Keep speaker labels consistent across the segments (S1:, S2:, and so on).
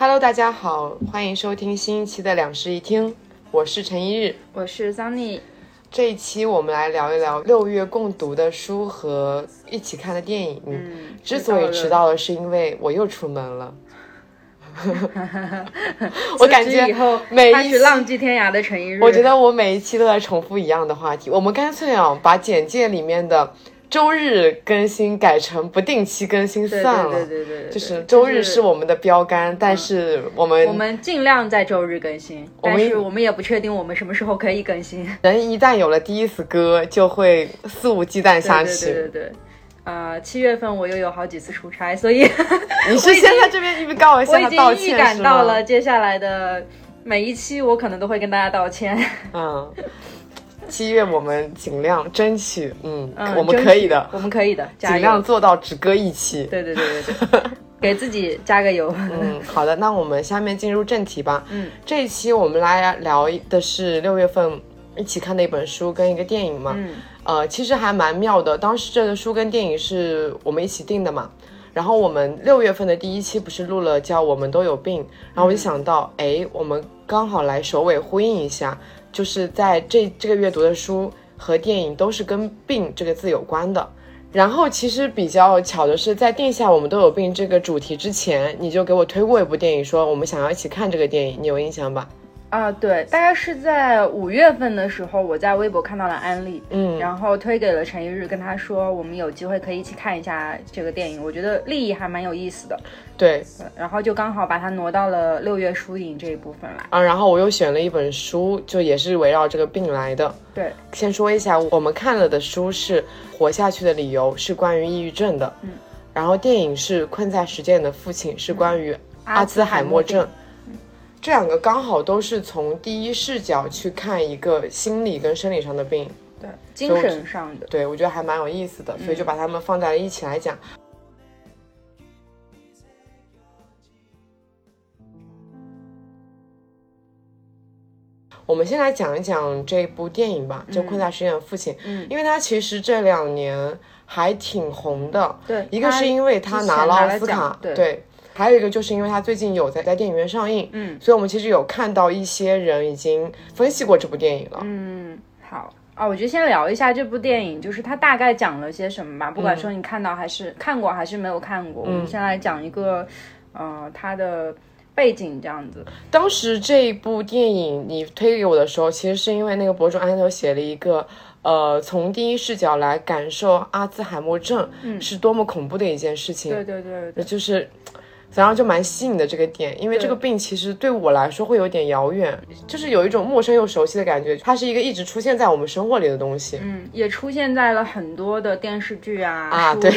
S1: Hello，大家好，欢迎收听新一期的两室一厅，我是陈一日，
S2: 我是 Sunny。
S1: 这一期我们来聊一聊六月共读的书和一起看的电影。
S2: 嗯，
S1: 之所以迟到了，是因为我又出门了。我感觉
S2: 以后
S1: 每一期
S2: 浪迹天涯的陈一日，
S1: 我觉得我每一期都在重复一样的话题。我们干脆啊，把简介里面的周日更新改成不定期更新算了。
S2: 对对对
S1: 就是周日是我们的标杆，但是我们
S2: 我们尽量在周日更新，但是我们也不确定我们什么时候可以更新。
S1: 人一旦有了第一次歌，就会肆无忌惮下去。
S2: 对对对对。呃，七月份我又有好几次出差，所以
S1: 你是先在这边预告一
S2: 我已
S1: 下道歉
S2: 经预感到了接下来的每一期，我可能都会跟大家道歉。
S1: 嗯，七月我们尽量争取，嗯，
S2: 嗯，
S1: 我们可以的，
S2: 我们可以的，
S1: 尽量做到只割一期。
S2: 对对对对对，给自己加个油。
S1: 嗯，好的，那我们下面进入正题吧。
S2: 嗯，
S1: 这一期我们来聊的是六月份一起看的一本书跟一个电影嘛。
S2: 嗯，
S1: 呃，其实还蛮妙的。当时这个书跟电影是我们一起订的嘛。然后我们六月份的第一期不是录了叫《我们都有病》，然后我就想到，哎，我们刚好来首尾呼应一下，就是在这这个月读的书和电影都是跟“病”这个字有关的。然后其实比较巧的是，在定下“我们都有病”这个主题之前，你就给我推过一部电影，说我们想要一起看这个电影，你有印象吧？
S2: 啊，对，大概是在五月份的时候，我在微博看到了安利，
S1: 嗯，
S2: 然后推给了陈一日，跟他说我们有机会可以一起看一下这个电影，我觉得立意还蛮有意思的，
S1: 对，
S2: 对然后就刚好把它挪到了六月书影这一部分来。
S1: 啊，然后我又选了一本书，就也是围绕这个病来的。
S2: 对，
S1: 先说一下，我们看了的书是《活下去的理由》，是关于抑郁症的。
S2: 嗯，
S1: 然后电影是《困在时间里的父亲》，是关于阿兹海默症。这两个刚好都是从第一视角去看一个心理跟生理上的病，
S2: 对，精神上的，
S1: 对我觉得还蛮有意思的，所以就把它们放在了一起来讲。我们先来讲一讲这部电影吧，就《困在时间的父亲》，
S2: 嗯，
S1: 因为他其实这两年还挺红的，
S2: 对，
S1: 一个是因为他拿了奥斯卡，
S2: 对。
S1: 对，还有一个就是因为他最近有在在电影院上映，
S2: 嗯
S1: 所以我们其实有看到一些人已经分析过这部电影了，
S2: 嗯，好。啊，我觉得先聊一下这部电影，就是它大概讲了些什么吧。不管说你看到还是、看过还是没有看过，我们先来讲一个，呃，它的背景这样子。
S1: 当时这一部电影你推给我的时候，其实是因为那个博主安头写了一个，呃，从第一视角来感受阿兹海默症是多么恐怖的一件事情，
S2: 对对对对，
S1: 就是。然后就蛮吸引的这个点，因为这个病其实对我来说会有点遥远，就是有一种陌生又熟悉的感觉。它是一个一直出现在我们生活里的东西。
S2: 嗯，也出现在了很多的电视剧啊、
S1: 啊
S2: 对，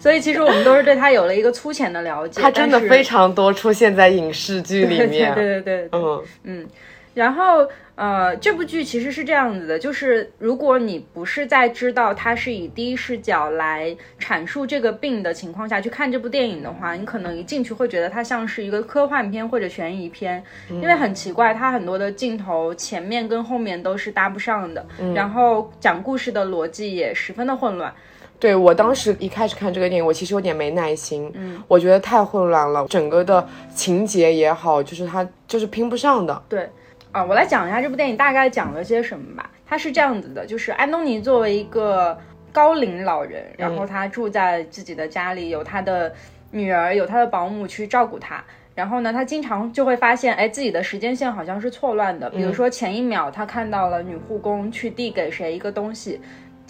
S2: 所以其实我们都是对它有了一个粗浅的了解。
S1: 它真的非常多出现在影视剧里面。
S2: 对对对对，
S1: 嗯
S2: 嗯，然后呃，这部剧其实是这样子的，就是如果你不是在知道它是以第一视角来阐述这个病的情况下去看这部电影的话，你可能一进去会觉得它像是一个科幻片或者悬疑片，因为很奇怪，它很多的镜头前面跟后面都是搭不上的，然后讲故事的逻辑也十分的混乱。
S1: 对我当时一开始看这个电影，我其实有点没耐心，嗯，我觉得太混乱了，整个的情节也好，就是它就是拼不上的。
S2: 对，啊，我来讲一下这部电影大概讲了些什么吧。它是这样子的，就是安东尼作为一个高龄老人，然后他住在自己的家里，有他的女儿，有他的保姆去照顾他。然后呢，他经常就会发现，哎，自己的时间线好像是错乱的。比如说前一秒他看到了女护工去递给谁一个东西，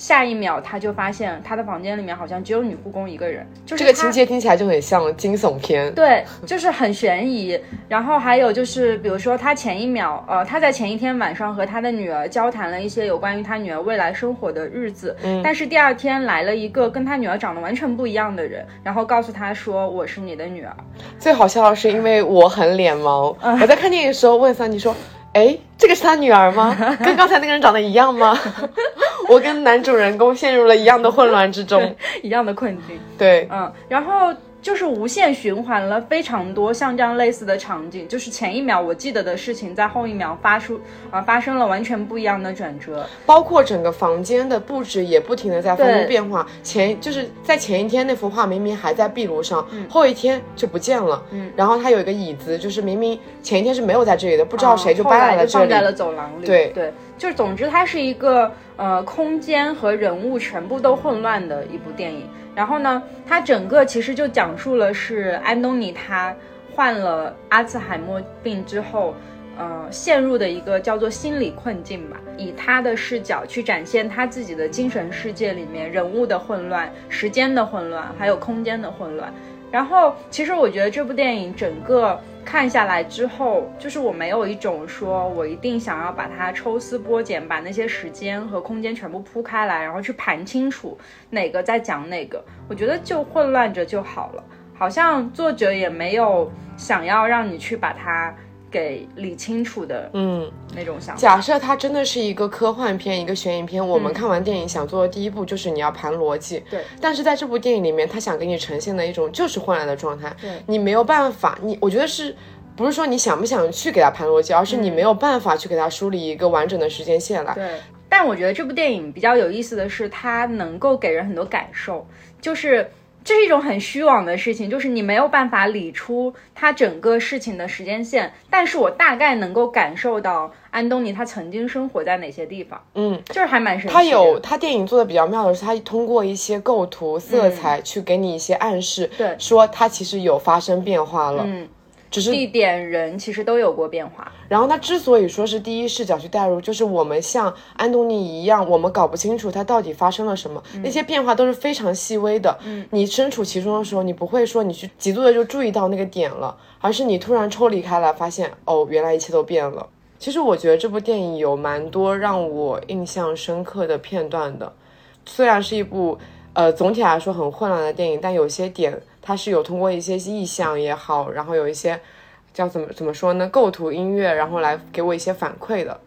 S2: 下一秒他就发现他的房间里面好像只有女护工一个人。就是
S1: 这个情节听起来就很像惊悚片。
S2: 对，就是很悬疑。然后还有就是，比如说他前一秒，呃，他在前一天晚上和他的女儿交谈了一些有关于他女儿未来生活的日子，
S1: 嗯
S2: 但是第二天来了一个跟他女儿长得完全不一样的人，然后告诉他说我是你的女儿。
S1: 最好笑的是，因为我很脸盲，
S2: 嗯
S1: 我在看电影的时候问三妮说：“哎，这个是他女儿吗？跟刚才那个人长得一样吗？” 我跟男主人公陷入了一样的混乱之中。
S2: 一样的困境。
S1: 对，
S2: 嗯，然后就是无限循环了非常多像这样类似的场景，就是前一秒我记得的事情，在后一秒发出啊发生了完全不一样的转折，
S1: 包括整个房间的布置也不停的在发生变化。前就是在前一天那幅画明明还在壁炉上，后一天就不见了。嗯，然后它有一个椅子，就是明明前一天是没有在这里的，不知道谁就搬来了这里，
S2: 放在了走廊里。
S1: 对
S2: 对，就是总之它是一个呃空间和人物全部都混乱的一部电影。然后呢，它整个其实就讲述了是安东尼他患了阿兹海默病之后，呃，陷入的一个叫做心理困境吧。以他的视角去展现他自己的精神世界里面人物的混乱、时间的混乱，还有空间的混乱。然后，其实我觉得这部电影整个看下来之后，就是我没有一种说我一定想要把它抽丝剥茧，把那些时间和空间全部铺开来，然后去盘清楚哪个在讲哪个。我觉得就混乱着就好了，好像作者也没有想要让你去把它。给理清楚的，嗯，那种想法。
S1: 假设它真的是一个科幻片，一个悬疑片，我们看完电影想做的第一步就是你要盘逻辑。
S2: 对。
S1: 但是在这部电影里面，他想给你呈现的一种就是混乱的状态。
S2: 对。
S1: 你没有办法，你我觉得是不是说你想不想去给他盘逻辑，而是你没有办法去给他梳理一个完整的时间线来。
S2: 对。但我觉得这部电影比较有意思的是，它能够给人很多感受，就是。这是一种很虚妄的事情，就是你没有办法理出他整个事情的时间线，但是我大概能够感受到安东尼他曾经生活在哪些地方，
S1: 嗯，
S2: 就是还蛮神奇。
S1: 他有他电影做的比较妙的是，他通过一些构图、色彩去给你一些暗示，
S2: 对，
S1: 说他其实有发生变化了，
S2: 嗯。
S1: 只是
S2: 地点人其实都有过变化，
S1: 然后他之所以说是第一视角去带入，就是我们像安东尼一样，我们搞不清楚他到底发生了什么，那些变化都是非常细微的。嗯，你身处其中的时候，你不会说你去极度的就注意到那个点了，而是你突然抽离开来，发现哦，原来一切都变了。其实我觉得这部电影有蛮多让我印象深刻的片段的，虽然是一部呃总体来说很混乱的电影，但有些点。它是有通过一些意象也好，然后有一些叫怎么怎么说呢，构图、音乐，然后来给我一些反馈的。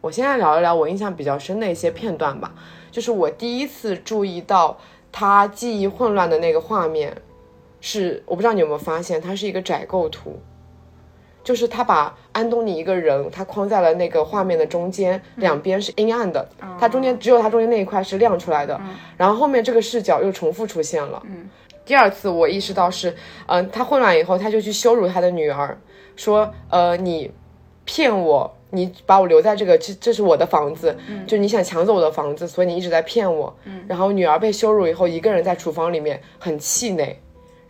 S1: 我现在聊一聊我印象比较深的一些片段吧。就是我第一次注意到他记忆混乱的那个画面，是我不知道你有没有发现，它是一个窄构图，就是他把安东尼一个人，他框在了那个画面的中间，两边是阴暗的，他中间只有他中间那一块是亮出来的，然后后面这个视角又重复出现了。第二次我意识到是，嗯，他混乱以后，他就去羞辱他的女儿，说，呃，你骗我，你把我留在这个，这这是我的房子，就你想抢走我的房子，所以你一直在骗我。然后女儿被羞辱以后，一个人在厨房里面很气馁，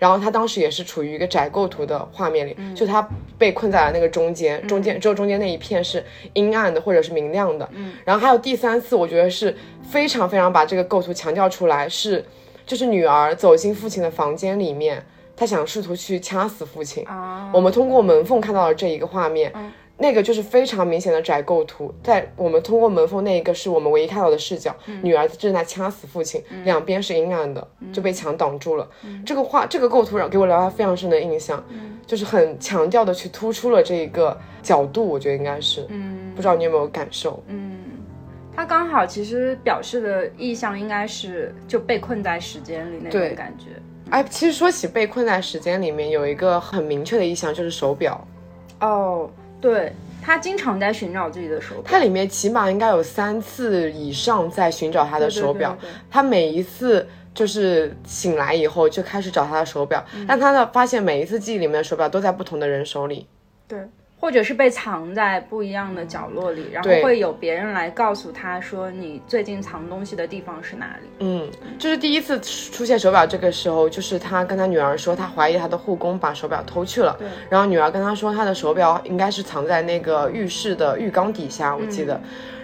S1: 然后他当时也是处于一个窄构图的画面里，就他被困在了那个中间，中间只有中间那一片是阴暗的或者是明亮的。然后还有第三次，我觉得是非常非常把这个构图强调出来是。就是女儿走进父亲的房间里面，她想试图去掐死父亲。我们通过门缝看到了这一个画面，那个就是非常明显的窄构图。在我们通过门缝那一个是我们唯一看到的视角，女儿正在掐死父亲，两边是阴暗的，就被墙挡住了。这个画，这个构图让给我留下非常深的印象，就是很强调的去突出了这一个角度，我觉得应该是，嗯不知道你有没有感受？
S2: 嗯。他刚好其实表示的意向应该是就被困在时间里那种感觉。
S1: 哎，其实说起被困在时间里面，有一个很明确的意向就是手表。
S2: 哦，对，他经常在寻找自己的手表。
S1: 他里面起码应该有三次以上在寻找他的手表。他每一次就是醒来以后就开始找他的手表，但他的发现每一次记忆里面的手表都在不同的人手里。
S2: 对。或者是被藏在不一样的角落里，然后会有别人来告诉他说你最近藏东西的地方是哪里。
S1: 嗯，就是第一次出现手表，这个时候就是他跟他女儿说，他怀疑他的护工把手表偷去了。
S2: 对。
S1: 然后女儿跟他说，他的手表应该是藏在那个浴室的浴缸底下，我记得。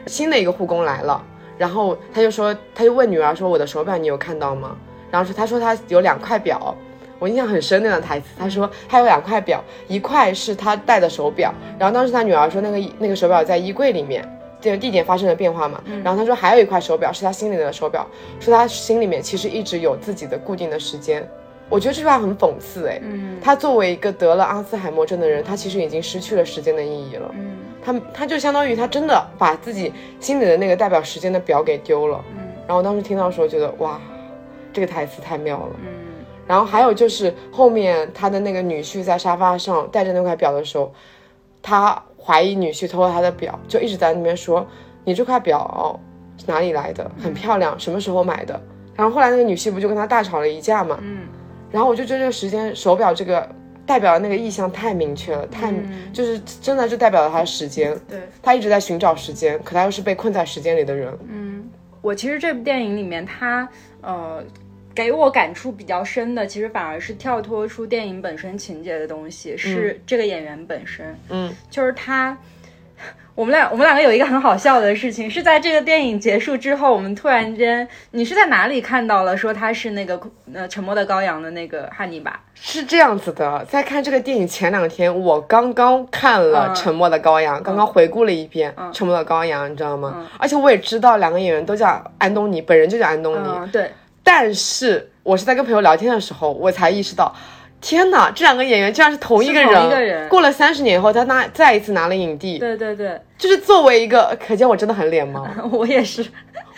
S1: 新的一个护工来了，然后他就说，他就问女儿说，我的手表你有看到吗？然后说他说他有两块表。我印象很深那段台词，他说他有两块表，一块是他戴的手表，然后当时他女儿说那个那个手表在衣柜里面，这个地点发生了变化嘛，然后他说还有一块手表是他心里的手表，说他心里面其实一直有自己的固定的时间。我觉得这句话很讽刺哎，他作为一个得了阿兹海默症的人，他其实已经失去了时间的意义了，他他就相当于他真的把自己心里的那个代表时间的表给丢了，然后当时听到的时候觉得哇，这个台词太妙了。然后还有就是后面他的那个女婿在沙发上戴着那块表的时候，他怀疑女婿偷了他的表，就一直在那边说：“你这块表哪里来的？很漂亮，什么时候买的？”然后后来那个女婿不就跟他大吵了一架嘛？
S2: 嗯，
S1: 然后我就觉得这个时间手表这个代表的那个意象太明确了，太、就是真的就代表了他的时间。
S2: 对，
S1: 他一直在寻找时间，可他又是被困在时间里的人。
S2: 嗯我其实这部电影里面，他呃给我感触比较深的，其实反而是跳脱出电影本身情节的东西，是这个演员本身。
S1: 嗯，
S2: 就是他。我们俩，我们两个有一个很好笑的事情，是在这个电影结束之后，我们突然间，你是在哪里看到了说他是那个呃《沉默的羔羊》的那个汉尼拔？
S1: 是这样子的，在看这个电影前两天，我刚刚看了
S2: 嗯《
S1: 沉默的羔羊》，刚刚回顾了一遍《沉默的羔羊》，你知道吗？
S2: 嗯
S1: 而且我也知道两个演员都叫安东尼，本人就叫安东尼。
S2: 嗯，对，
S1: 但是我是在跟朋友聊天的时候，我才意识到，天哪，这两个演员竟然是同一个人。
S2: 同一个人
S1: 过了三十年后，他拿再一次拿了影帝，
S2: 对对对，
S1: 就是作为一个，可见我真的很脸盲。
S2: 我也是。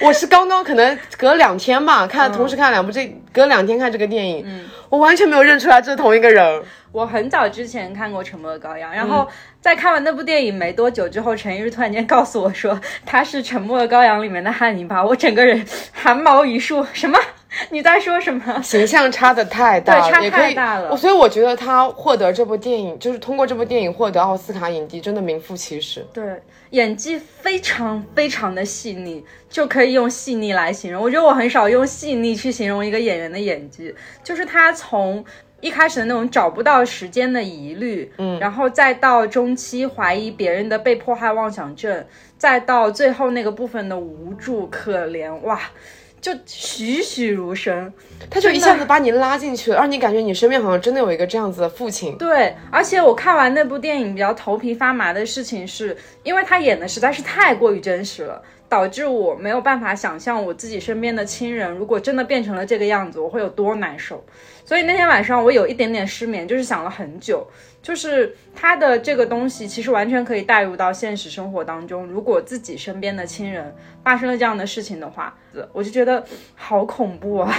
S1: 我是刚刚可能隔两天吧，
S2: 嗯
S1: 看同时看两部这，隔两天看这个电影，我完全没有认出来这是同一个人。
S2: 我很早之前看过《沉默的羔羊》，然后在看完那部电影没多久之后，陈奕迅突然间告诉我说他是《沉默的羔羊》里面的汉尼拔，我整个人汗毛一竖，什么？你在说什么？
S1: 形象差的太大了，
S2: 对差
S1: 也
S2: 太大了
S1: 所以我觉得他获得这部电影，就是通过这部电影获得奥斯卡影帝，真的名副其实。
S2: 对，演技非常非常的细腻，就可以用细腻来形容。我觉得我很少用细腻去形容一个演员的演技，就是他从。一开始的那种找不到时间的疑虑，嗯，然后再到中期怀疑别人的被迫害妄想症，再到最后那个部分的无助可怜，哇，就栩栩如生。
S1: 他就一下子把你拉进去了，让你感觉你身边好像真的有一个这样子的父亲。
S2: 对，而且我看完那部电影比较头皮发麻的事情是，因为他演的实在是太过于真实了，导致我没有办法想象我自己身边的亲人如果真的变成了这个样子，我会有多难受。所以那天晚上我有一点点失眠，就是想了很久，就是他的这个东西其实完全可以带入到现实生活当中。如果自己身边的亲人发生了这样的事情的话，我就觉得好恐怖啊！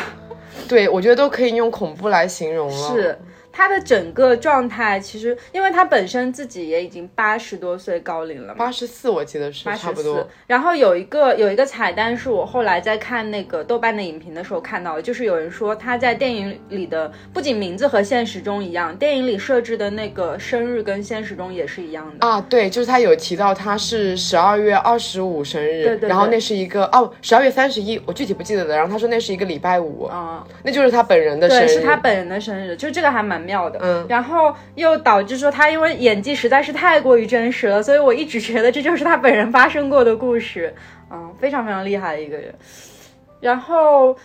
S1: 对，我觉得都可以用恐怖来形容了。
S2: 是他的整个状态，其实因为他本身自己也已经八十多岁高龄了嘛，
S1: 八十四，我记得是差不多。。
S2: 然后有一个有一个彩蛋是我后来在看那个豆瓣的影评的时候看到的，就是有人说他在电影里的不仅名字和现实中一样，电影里设置的那个生日跟现实中也是一样的。
S1: 啊，对，就是他有提到他是十二月二十五生日，
S2: 对对对
S1: 然后那是一个哦，十二月三十一，我具体不记得了。然后他说那是一个礼拜五，
S2: 嗯，
S1: 那就是他本人的生
S2: 对，
S1: 日，
S2: 是他本人的生日，就这个还蛮妙的。
S1: 嗯，
S2: 然后又导致说他因为演技实在是太过于真实了，所以我一直觉得这就是他本人发生过的故事。嗯，非常非常厉害的一个人。然后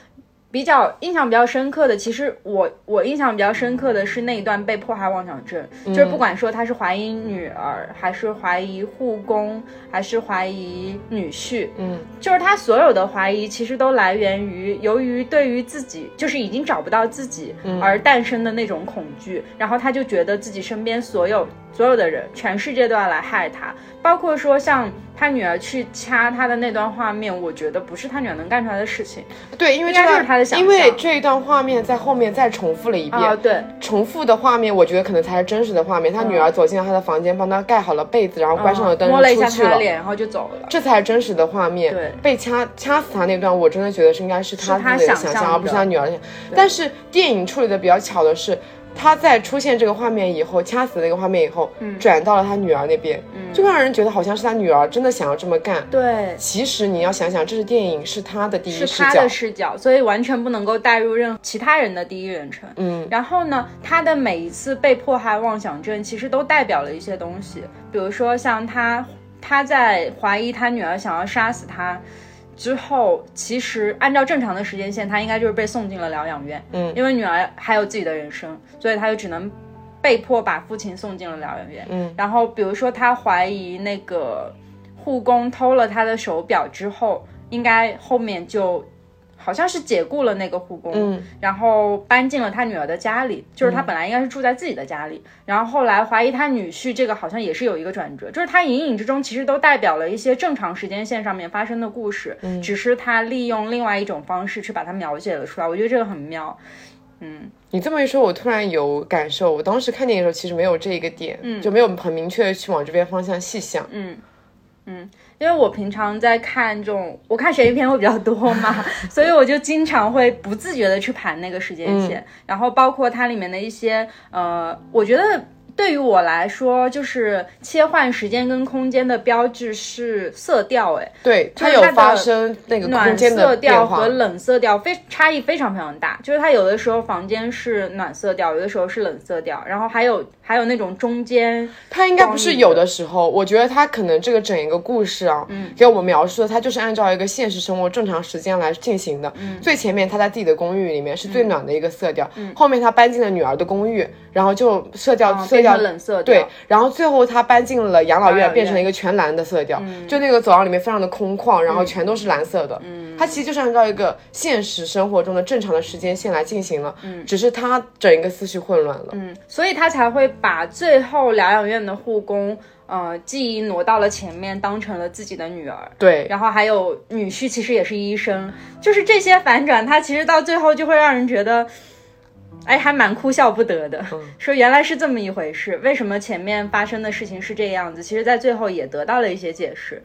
S2: 比较印象比较深刻的，其实我我印象比较深刻的是那一段被迫害妄想症，就是不管说他是怀疑女儿，还是怀疑护工，还是怀疑女婿，
S1: 嗯，
S2: 就是他所有的怀疑其实都来源于由于对于自己就是已经找不到自己而诞生的那种恐惧，然后他就觉得自己身边所有所有的人，全世界都要来害他，包括说像他女儿去掐他的那段画面，我觉得不是他女儿能干出来的事情。
S1: 对，因为这
S2: 是他的想
S1: 因为这一段画面在后面再重复了一遍，
S2: 啊，对，
S1: 重复的画面，我觉得可能才是真实的画面。他女儿走进了他的房间，帮他盖好了被子，然后关上了灯，
S2: 嗯摸了一下。他的脸，然后就走了。
S1: 这才是真实的画面。
S2: 对
S1: 被掐掐死他那段，我真的觉得是应该是他自己的
S2: 想象
S1: 而不是
S2: 的
S1: 他女儿的想象。但是电影处理的比较巧的是，他在出现这个画面以后，掐死那个画面以后，
S2: 嗯
S1: 转到了他女儿那边，就让人觉得好像是他女儿真的想要这么干。
S2: 对，
S1: 其实你要想想，这是电影，是他的第一视角
S2: 是他的。视角，所以完全不能够带入任何其他人的第一人称。
S1: 嗯，
S2: 然后呢，他的每一次被迫害妄想症，其实都代表了一些东西，比如说像他他在怀疑他女儿想要杀死他之后，其实按照正常的时间线，他应该就是被送进了疗养院。
S1: 嗯，
S2: 因为女儿还有自己的人生，所以他就只能被迫把父亲送进了疗养院。
S1: 嗯，
S2: 然后比如说他怀疑那个护工偷了他的手表之后，应该后面就好像是解雇了那个护工，
S1: 嗯，
S2: 然后搬进了他女儿的家里，就是他本来应该是住在自己的家里，然后后来怀疑他女婿，这个好像也是有一个转折，就是他隐隐之中其实都代表了一些正常时间线上面发生的故事，只是他利用另外一种方式去把它描写了出来，我觉得这个很妙。嗯，
S1: 你这么一说，我突然有感受。我当时看电影的时候，其实没有这一个点，嗯，就没有很明确的去往这边方向细想。
S2: 嗯嗯，因为我平常在看这种，我看悬疑片会比较多嘛，所以我就经常会不自觉的去盘那个时间线，然后包括它里面的一些，呃，我觉得。对于我来说，就是切换时间跟空间的标志是色调，哎，
S1: 对，它有发生那个
S2: 暖色调和冷色调，非差异非常非常大。就是它有的时候房间是暖色调，有的时候是冷色调，然后还有还有那种中间，
S1: 他应该不是有的时候，我觉得他可能这个整一个故事啊，嗯，给我们描述的，他就是按照一个现实生活正常时间来进行的。嗯，最前面他在自己的公寓里面是最暖的一个色调，嗯，后面他搬进了女儿的公寓，然后就色调色调。
S2: 冷色
S1: 对，然后最后他搬进了养老院，变成了一个全蓝的色调，就那个走廊里面非常的空旷，然后全都是蓝色的。嗯，它其实就是按照一个现实生活中的正常的时间线来进行了，嗯，只是他整一个思绪混乱了，
S2: 嗯，所以他才会把最后疗养院的护工，呃，记忆挪到了前面，当成了自己的女儿。
S1: 对，
S2: 然后还有女婿其实也是医生，就是这些反转，他其实到最后就会让人觉得。哎，还蛮哭笑不得的。说原来是这么一回事，为什么前面发生的事情是这样子？其实，在最后也得到了一些解释。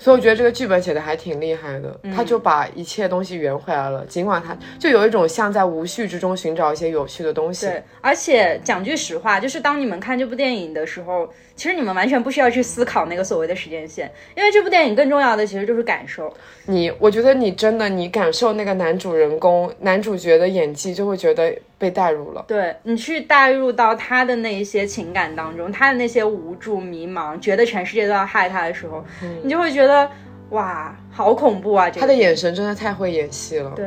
S1: 所以我觉得这个剧本写的还挺厉害的，他就把一切东西圆回来了。尽管他就有一种像在无序之中寻找一些有趣的东西。
S2: 对，而且讲句实话，就是当你们看这部电影的时候，其实你们完全不需要去思考那个所谓的时间线，因为这部电影更重要的其实就是感受。
S1: 你，我觉得你真的，你感受那个男主人公、男主角的演技，就会觉得。被带入了，
S2: 对你去带入到他的那一些情感当中，他的那些无助、迷茫，觉得全世界都要害他的时候，你就会觉得哇，好恐怖啊！
S1: 他的眼神真的太会演戏了，
S2: 对，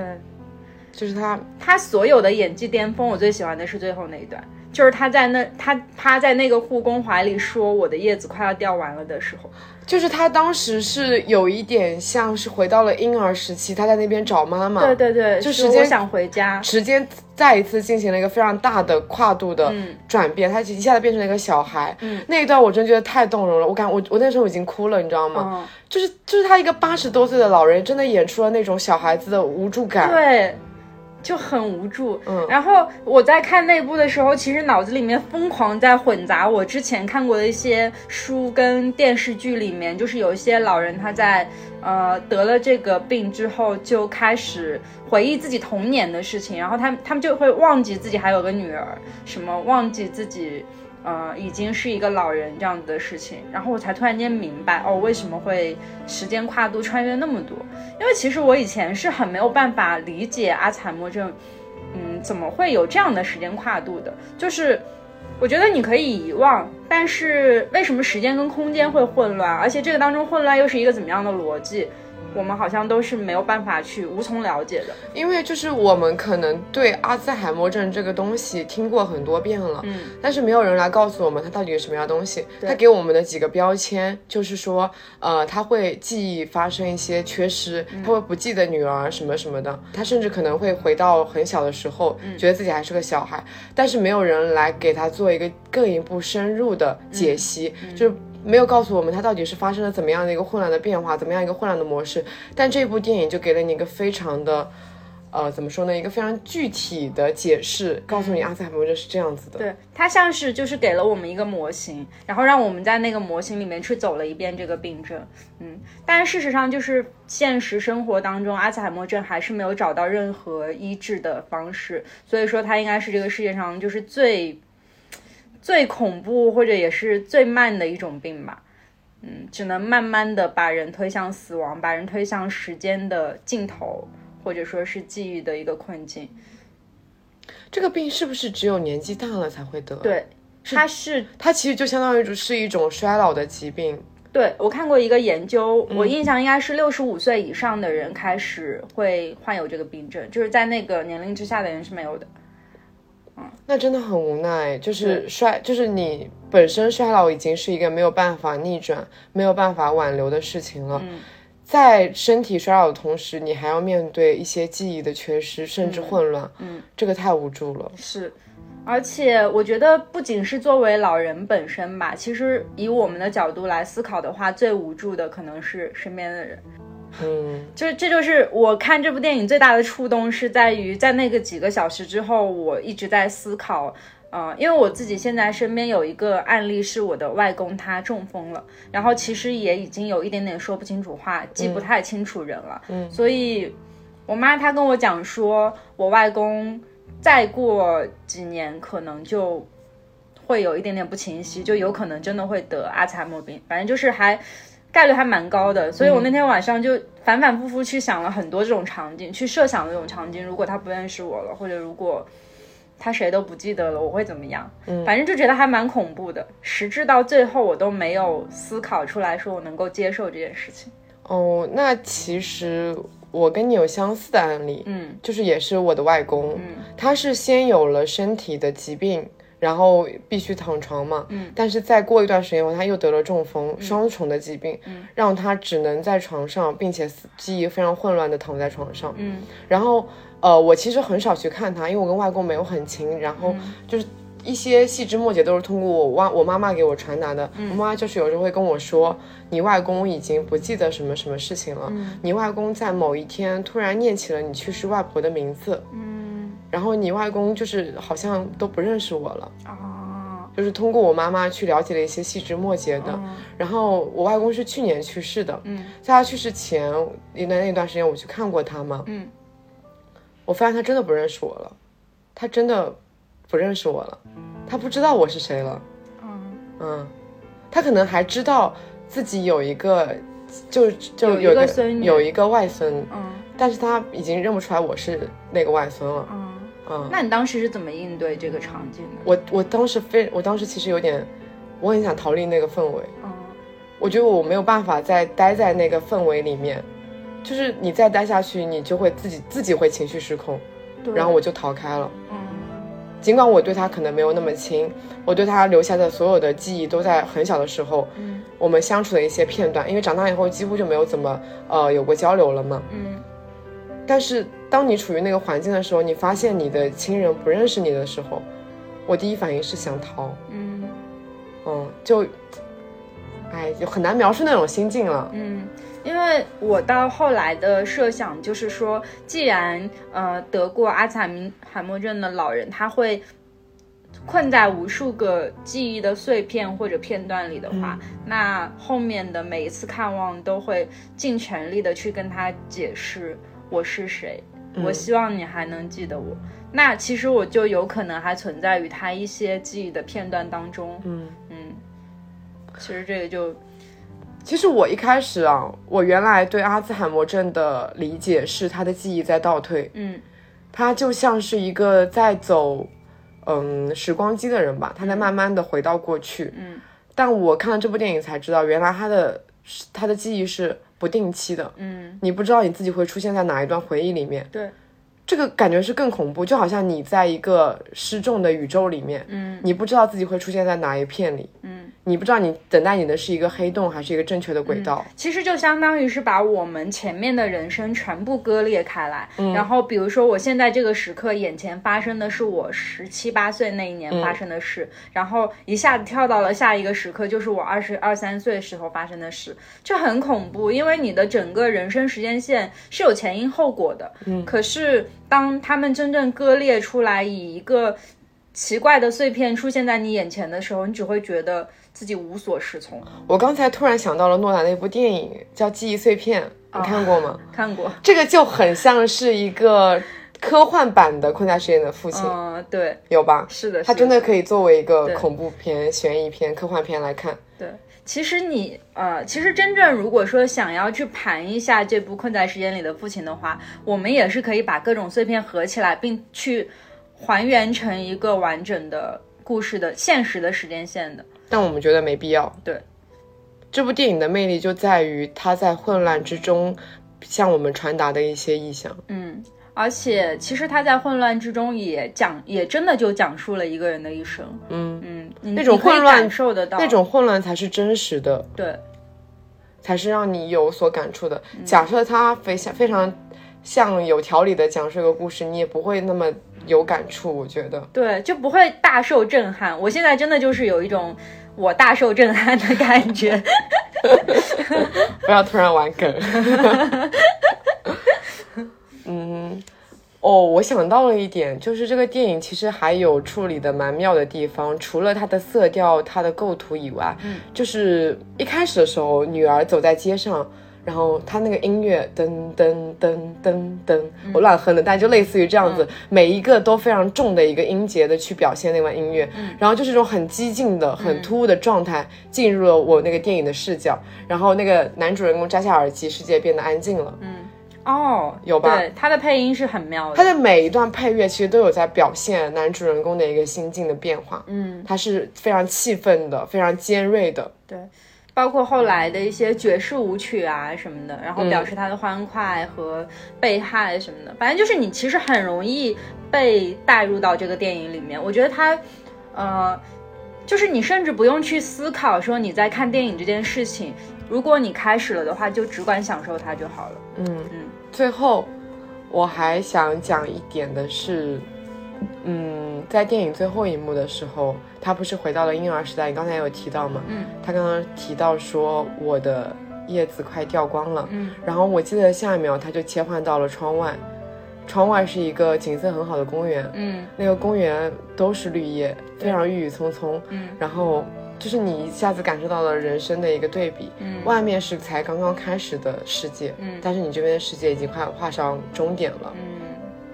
S1: 就是他，
S2: 他所有的演技巅峰，我最喜欢的是最后那一段，就是他在那他趴在那个护工怀里说我的叶子快要掉完了的时候。
S1: 就是他当时是有一点像是回到了婴儿时期，他在那边找妈妈。
S2: 对对对，
S1: 就时间
S2: 想回家，
S1: 时间再一次进行了一个非常大的跨度的转变，他一下子变成了一个小孩。嗯，那一段我真觉得太动容了，我感我我那时候已经哭了，你知道吗？就是就是他一个八十多岁的老人，真的演出了那种小孩子的无助感。
S2: 对。就很无助，嗯，然后我在看那部的时候，其实脑子里面疯狂在混杂我之前看过的一些书跟电视剧里面，就是有一些老人他在呃得了这个病之后，就开始回忆自己童年的事情，然后他他们就会忘记自己还有个女儿，什么忘记自己。呃，已经是一个老人这样子的事情，然后我才突然间明白哦，为什么会时间跨度穿越那么多？因为其实我以前是很没有办法理解阿兹海默症，嗯，怎么会有这样的时间跨度的？就是我觉得你可以遗忘，但是为什么时间跟空间会混乱？而且这个当中混乱又是一个怎么样的逻辑？我们好像都是没有办法去无从了解的，
S1: 因为就是我们可能对阿兹海默症这个东西听过很多遍了，嗯，但是没有人来告诉我们它到底是什么样东西。他给我们的几个标签就是说，呃，他会记忆发生一些缺失，他会不记得女儿什么什么的，他甚至可能会回到很小的时候，觉得自己还是个小孩，但是没有人来给他做一个更一步深入的解析，就是。没有告诉我们它到底是发生了怎么样的一个混乱的变化，怎么样一个混乱的模式。但这部电影就给了你一个非常的，呃，怎么说呢？一个非常具体的解释，告诉你阿兹海默症是这样子的。
S2: 对，它像是就是给了我们一个模型，然后让我们在那个模型里面去走了一遍这个病症。嗯，但事实上就是现实生活当中，阿兹海默症还是没有找到任何医治的方式，所以说它应该是这个世界上就是最。最恐怖或者也是最慢的一种病吧，嗯，只能慢慢的把人推向死亡，把人推向时间的尽头，或者说是记忆的一个困境。
S1: 这个病是不是只有年纪大了才会得？
S2: 对，它是
S1: 它其实就相当于是一种衰老的疾病。
S2: 对我看过一个研究，我印象应该是六十五岁以上的人开始会患有这个病症，就是在那个年龄之下的人是没有的。
S1: 那真的很无奈，就是衰，就是你本身衰老已经是一个没有办法逆转、没有办法挽留的事情了，在身体衰老的同时，你还要面对一些记忆的缺失，甚至混乱，嗯，这个太无助了。
S2: 是，而且我觉得不仅是作为老人本身吧，其实以我们的角度来思考的话，最无助的可能是身边的人。
S1: 嗯，
S2: 就是这就是我看这部电影最大的触动，是在于在那个几个小时之后，我一直在思考。呃，因为我自己现在身边有一个案例，是我的外公他中风了，然后其实也已经有一点点说不清楚话，记不太清楚人了。
S1: 嗯，
S2: 所以我妈她跟我讲说，我外公再过几年可能就会有一点点不清晰，就有可能真的会得阿兹海默病，反正就是还概率还蛮高的。所以我那天晚上就反反复复去想了很多这种场景，去设想这种场景，如果他不认识我了，或者如果。他谁都不记得了，我会怎么样？嗯，反正就觉得还蛮恐怖的。实质到最后，我都没有思考出来说我能够接受这件事情。
S1: 哦，那其实我跟你有相似的案例，
S2: 嗯，
S1: 就是也是我的外公，嗯，他是先有了身体的疾病，然后必须躺床嘛，
S2: 嗯，
S1: 但是再过一段时间后，他又得了中风，双重的疾病，
S2: 嗯，
S1: 让他只能在床上，并且记忆非常混乱的躺在床上，
S2: 嗯，
S1: 然后。呃，我其实很少去看他，因为我跟外公没有很亲，然后就是一些细枝末节都是通过我外我妈妈给我传达的。我妈妈就是有时候会跟我说，你外公已经不记得什么什么事情了，你外公在某一天突然念起了你去世外婆的名字，
S2: 嗯，
S1: 然后你外公就是好像都不认识我了，
S2: 啊，
S1: 就是通过我妈妈去了解了一些细枝末节的。然后我外公是去年去世的，
S2: 嗯，
S1: 在他去世前那那段时间我去看过他嘛，
S2: 嗯。
S1: 我发现他真的不认识我了，他真的不认识我了，他不知道我是谁了。
S2: 嗯
S1: 嗯，他可能还知道自己有一个，就就有
S2: 一个孙，
S1: 有一个外孙。
S2: 嗯，
S1: 但是他已经认不出来我是那个外孙了。
S2: 嗯
S1: 嗯，
S2: 那你当时是怎么应对这个场景的？
S1: 我我当时非我当时其实有点，我很想逃离那个氛围。
S2: 嗯，
S1: 我觉得我没有办法再待在那个氛围里面。就是你再待下去，你就会自己自己会情绪失控，然后我就逃开了。
S2: 嗯，
S1: 尽管我对他可能没有那么亲，我对他留下的所有的记忆都在很小的时候，
S2: 嗯，
S1: 我们相处的一些片段，因为长大以后几乎就没有怎么呃有过交流了嘛。
S2: 嗯，
S1: 但是当你处于那个环境的时候，你发现你的亲人不认识你的时候，我第一反应是想逃。
S2: 嗯，
S1: 嗯，就，哎，就很难描述那种心境了。
S2: 嗯。因为我到后来的设想就是说，既然呃得过阿兹海默症的老人他会困在无数个记忆的碎片或者片段里的话，那后面的每一次看望都会尽全力的去跟他解释我是谁，我希望你还能记得我。那其实我就有可能还存在于他一些记忆的片段当中。
S1: 嗯
S2: 嗯，其实这个就。
S1: 其实我一开始啊，我原来对阿兹海默症的理解是他的记忆在倒退，
S2: 嗯，
S1: 他就像是一个在走，嗯，时光机的人吧，他在慢慢的回到过去，
S2: 嗯，
S1: 但我看了这部电影才知道，原来他的他的记忆是不定期的，
S2: 嗯，
S1: 你不知道你自己会出现在哪一段回忆里面，
S2: 对。
S1: 这个感觉是更恐怖，就好像你在一个失重的宇宙里面，
S2: 嗯，
S1: 你不知道自己会出现在哪一片里，
S2: 嗯，
S1: 你不知道你等待你的是一个黑洞还是一个正确的轨道。
S2: 其实就相当于是把我们前面的人生全部割裂开来，然后比如说我现在这个时刻眼前发生的是我十七八岁那一年发生的事，然后一下子跳到了下一个时刻，就是我二十二三岁时候发生的事，这很恐怖，因为你的整个人生时间线是有前因后果的，
S1: 嗯，
S2: 可是。当他们真正割裂出来，以一个奇怪的碎片出现在你眼前的时候，你只会觉得自己无所适从。
S1: 我刚才突然想到了诺兰那部电影，叫《记忆碎片》，你看过吗？
S2: 看过。
S1: 这个就很像是一个科幻版的《困在实验的父亲》。
S2: 嗯，对，
S1: 有吧？
S2: 是的，
S1: 他真的可以作为一个恐怖片、悬疑片、科幻片来看。
S2: 对。其实你呃，其实真正如果说想要去盘一下这部《困在时间里的父亲》的话，我们也是可以把各种碎片合起来，并去还原成一个完整的故事的现实的时间线的。
S1: 但我们觉得没必要。
S2: 对，
S1: 这部电影的魅力就在于它在混乱之中向我们传达的一些意象。
S2: 嗯。而且，其实他在混乱之中也讲，也真的就讲述了一个人的一生。
S1: 嗯
S2: 嗯，
S1: 那种混乱
S2: 感受得到，
S1: 那种混乱才是真实的，
S2: 对，
S1: 才是让你有所感触的。假设他非常非常像有条理的讲述一个故事，你也不会那么有感触。我觉得，
S2: 对，就不会大受震撼。我现在真的就是有一种我大受震撼的感觉。
S1: 不要突然玩梗。嗯，哦，我想到了一点，就是这个电影其实还有处理的蛮妙的地方，除了它的色调、它的构图以外，
S2: 嗯，
S1: 就是一开始的时候，女儿走在街上。然后他那个音乐噔噔噔噔噔，我乱哼的，但就类似于这样子，每一个都非常重的一个音节的去表现那段音乐，然后就是一种很激进的、很突兀的状态进入了我那个电影的视角，然后那个男主人公摘下耳机，世界变得安静了。
S2: 嗯，哦，
S1: 有吧？
S2: 对，他的配音是很妙的，
S1: 他的每一段配乐其实都有在表现男主人公的一个心境的变化。
S2: 嗯，
S1: 他是非常气愤的，非常尖锐的。
S2: 对。包括后来的一些爵士舞曲啊什么的，然后表示他的欢快和被害什么的，反正就是你其实很容易被带入到这个电影里面。我觉得他，呃，就是你甚至不用去思考说你在看电影这件事情，如果你开始了的话，就只管享受它就好了。
S1: 嗯嗯。最后，我还想讲一点的是。嗯，在电影最后一幕的时候，他不是回到了婴儿时代？你刚才有提到吗？
S2: 嗯，
S1: 他刚刚提到说我的叶子快掉光了。
S2: 嗯，
S1: 然后我记得下一秒他就切换到了窗外，窗外是一个景色很好的公园。
S2: 嗯，
S1: 那个公园都是绿叶，非常郁郁葱葱。
S2: 嗯，
S1: 然后就是你一下子感受到了人生的一个对比。
S2: 嗯，
S1: 外面是才刚刚开始的世界。
S2: 嗯，
S1: 但是你这边的世界已经快画上终点了。
S2: 嗯。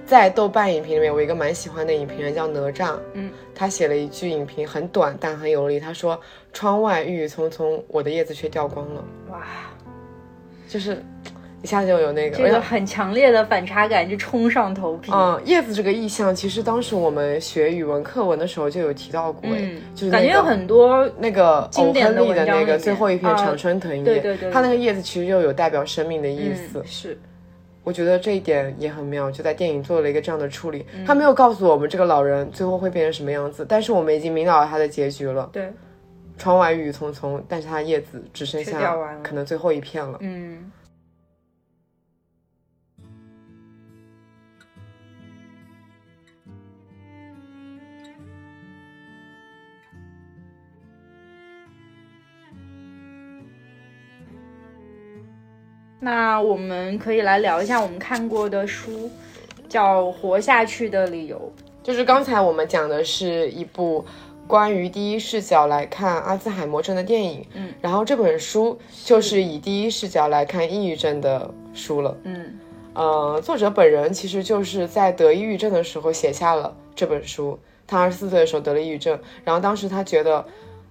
S1: 在豆瓣影评里面，我一个蛮喜欢的影评人叫哪吒，
S2: 嗯，
S1: 他写了一句影评，很短但很有力。他说：“窗外郁郁葱葱，我的叶子却掉光了。”
S2: 哇，
S1: 就是一下子就有那个
S2: 这个很强烈的反差感就冲上头皮。
S1: 嗯，叶子这个意象，其实当时我们学语文课文的时候就有提到过，嗯，就是
S2: 感觉有很多
S1: 那个
S2: 经典
S1: 的那个最后一篇常春藤叶，
S2: 对对对，
S1: 它那个叶子其实就有代表生命的意思，
S2: 是。
S1: 我觉得这一点也很妙，就在电影做了一个这样的处理。他没有告诉我们这个老人最后会变成什么样子，但是我们已经明了他的结局了。
S2: 对，
S1: 窗外郁郁葱葱，但是它叶子只剩下可能最后一片了。
S2: 嗯。那我们可以来聊一下我们看过的书，叫《活下去的理由》。
S1: 就是刚才我们讲的是一部关于第一视角来看阿兹海默症的电影，
S2: 嗯，
S1: 然后这本书就是以第一视角来看抑郁症的书了，
S2: 嗯，
S1: 呃，作者本人其实就是在得抑郁症的时候写下了这本书。他二十四岁的时候得了抑郁症，然后当时他觉得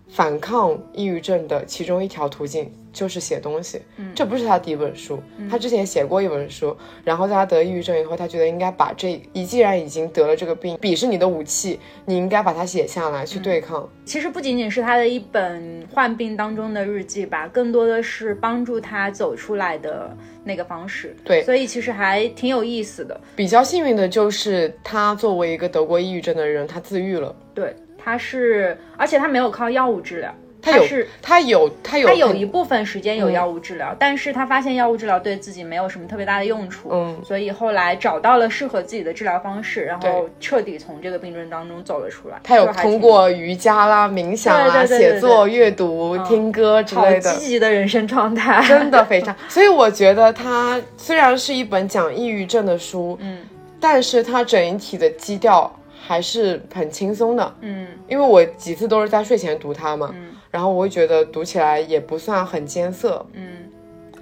S1: 反抗抑郁症的其中一条途径。就是写东西，这不是他第一本书，他之前写过一本书，然后在他得抑郁症以后，他觉得应该把这一既然已经得了这个病，笔是你的武器，你应该把它写下来去对抗。
S2: 其实不仅仅是他的一本患病当中的日记吧，更多的是帮助他走出来的那个方式。
S1: 对，
S2: 所以其实还挺有意思的。
S1: 比较幸运的就是他作为一个得过抑郁症的人，他自愈了。
S2: 对，他是，而且他没有靠药物治疗。
S1: 他有，他有，他有，
S2: 他有一部分时间有药物治疗，但是他发现药物治疗对自己没有什么特别大的用处，
S1: 嗯，
S2: 所以后来找到了适合自己的治疗方式，然后彻底从这个病症当中走了出来。
S1: 他有通过瑜伽啦、冥想啊、写作、阅读、听歌之类的，
S2: 积极的人生状态，
S1: 真的非常。所以我觉得他虽然是一本讲抑郁症的书，
S2: 嗯，
S1: 但是它整体的基调还是很轻松的，
S2: 嗯，
S1: 因为我几次都是在睡前读它嘛，
S2: 嗯。
S1: 然后我会觉得读起来也不算很艰涩，
S2: 嗯，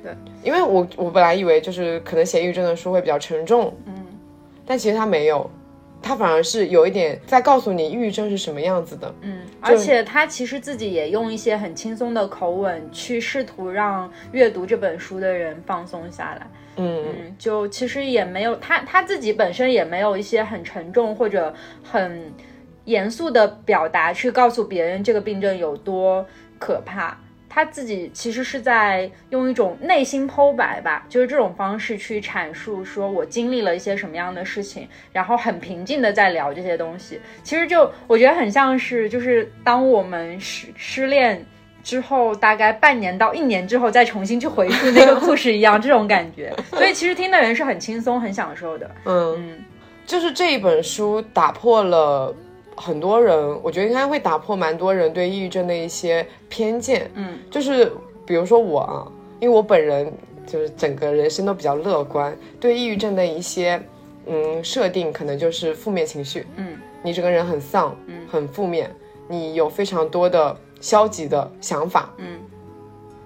S2: 对，
S1: 因为我我本来以为就是可能写抑郁症的书会比较沉重，
S2: 嗯，
S1: 但其实它没有，他反而是有一点在告诉你抑郁症是什么样子的，
S2: 嗯，而且他其实自己也用一些很轻松的口吻去试图让阅读这本书的人放松下来，
S1: 嗯。
S2: 嗯，就其实也没有他他自己本身也没有一些很沉重或者很。严肃的表达去告诉别人这个病症有多可怕，他自己其实是在用一种内心剖白吧，就是这种方式去阐述，说我经历了一些什么样的事情，然后很平静的在聊这些东西。其实就我觉得很像是，就是当我们失失恋之后，大概半年到一年之后再重新去回溯那个故事一样，这种感觉。所以其实听的人是很轻松、很享受的。
S1: 嗯嗯，就是这一本书打破了。很多人，我觉得应该会打破蛮多人对抑郁症的一些偏见。
S2: 嗯，
S1: 就是比如说我啊，因为我本人就是整个人生都比较乐观，对抑郁症的一些嗯设定可能就是负面情绪，
S2: 嗯，
S1: 你整个人很丧，嗯，很负面，你有非常多的消极的想法，
S2: 嗯。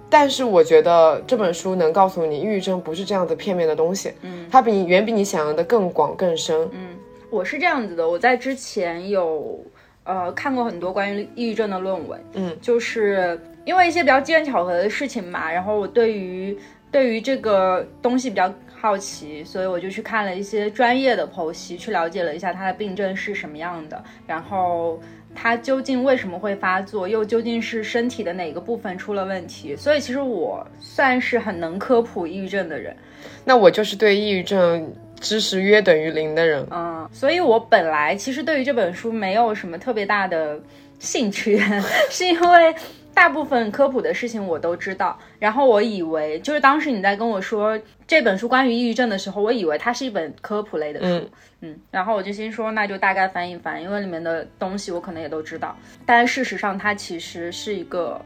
S1: 但是我觉得这本书能告诉你，抑郁症不是这样子片面的东西，
S2: 嗯，
S1: 它比你远比你想象的更广更深，
S2: 嗯，我是这样子的，我在之前有呃看过很多关于抑郁症的论文，
S1: 嗯，
S2: 就是因为一些比较机缘巧合的事情嘛，然后我对于对于这个东西比较好奇，所以我就去看了一些专业的剖析，去了解了一下它的病症是什么样的，然后。它究竟为什么会发作？又究竟是身体的哪个部分出了问题？所以其实我算是很能科普抑郁症的人。
S1: 那我就是对抑郁症知识约等于零的人。
S2: 嗯，所以我本来其实对于这本书没有什么特别大的兴趣，是因为。大部分科普的事情我都知道，然后我以为就是当时你在跟我说这本书关于抑郁症的时候，我以为它是一本科普类的书，嗯，然后我就心说那就大概翻一翻，因为里面的东西我可能也都知道，但事实上它其实是一个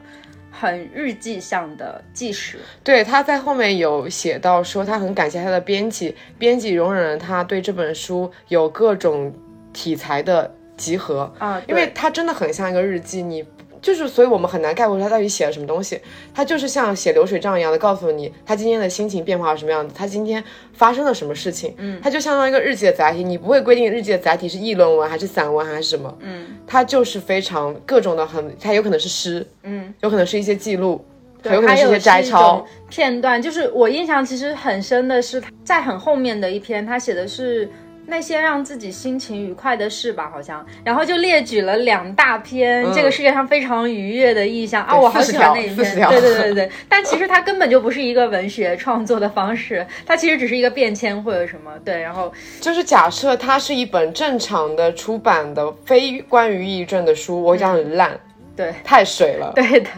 S2: 很日记向的纪实。
S1: 对，他在后面有写到说他很感谢他的编辑，编辑容忍了他对这本书有各种题材的集合
S2: 啊，
S1: 因为它真的很像一个日记，你。就是，所以我们很难概括他到底写了什么东西。他就是像写流水账一样的告诉你，他今天的心情变化是什么样子，他今天发生了什么事情。
S2: 嗯，
S1: 他就相当于一个日记的载体，你不会规定日记的载体是议论文还是散文还是什么。
S2: 嗯，
S1: 他就是非常各种的很，他有可能是诗，
S2: 嗯，
S1: 有可能是一些记录，
S2: 有
S1: 可能是一些摘抄
S2: 片段。就是我印象其实很深的是，在很后面的一篇，他写的是。那些让自己心情愉快的事吧，好像，然后就列举了两大篇这个世界上非常愉悦的意象啊，我好喜欢那一篇，对对对对。但其实它根本就不是一个文学创作的方式，它其实只是一个便签或者什么，对。然后
S1: 就是假设它是一本正常的出版的非关于抑郁症的书，我讲很烂，
S2: 对，
S1: 太水了，
S2: 对的。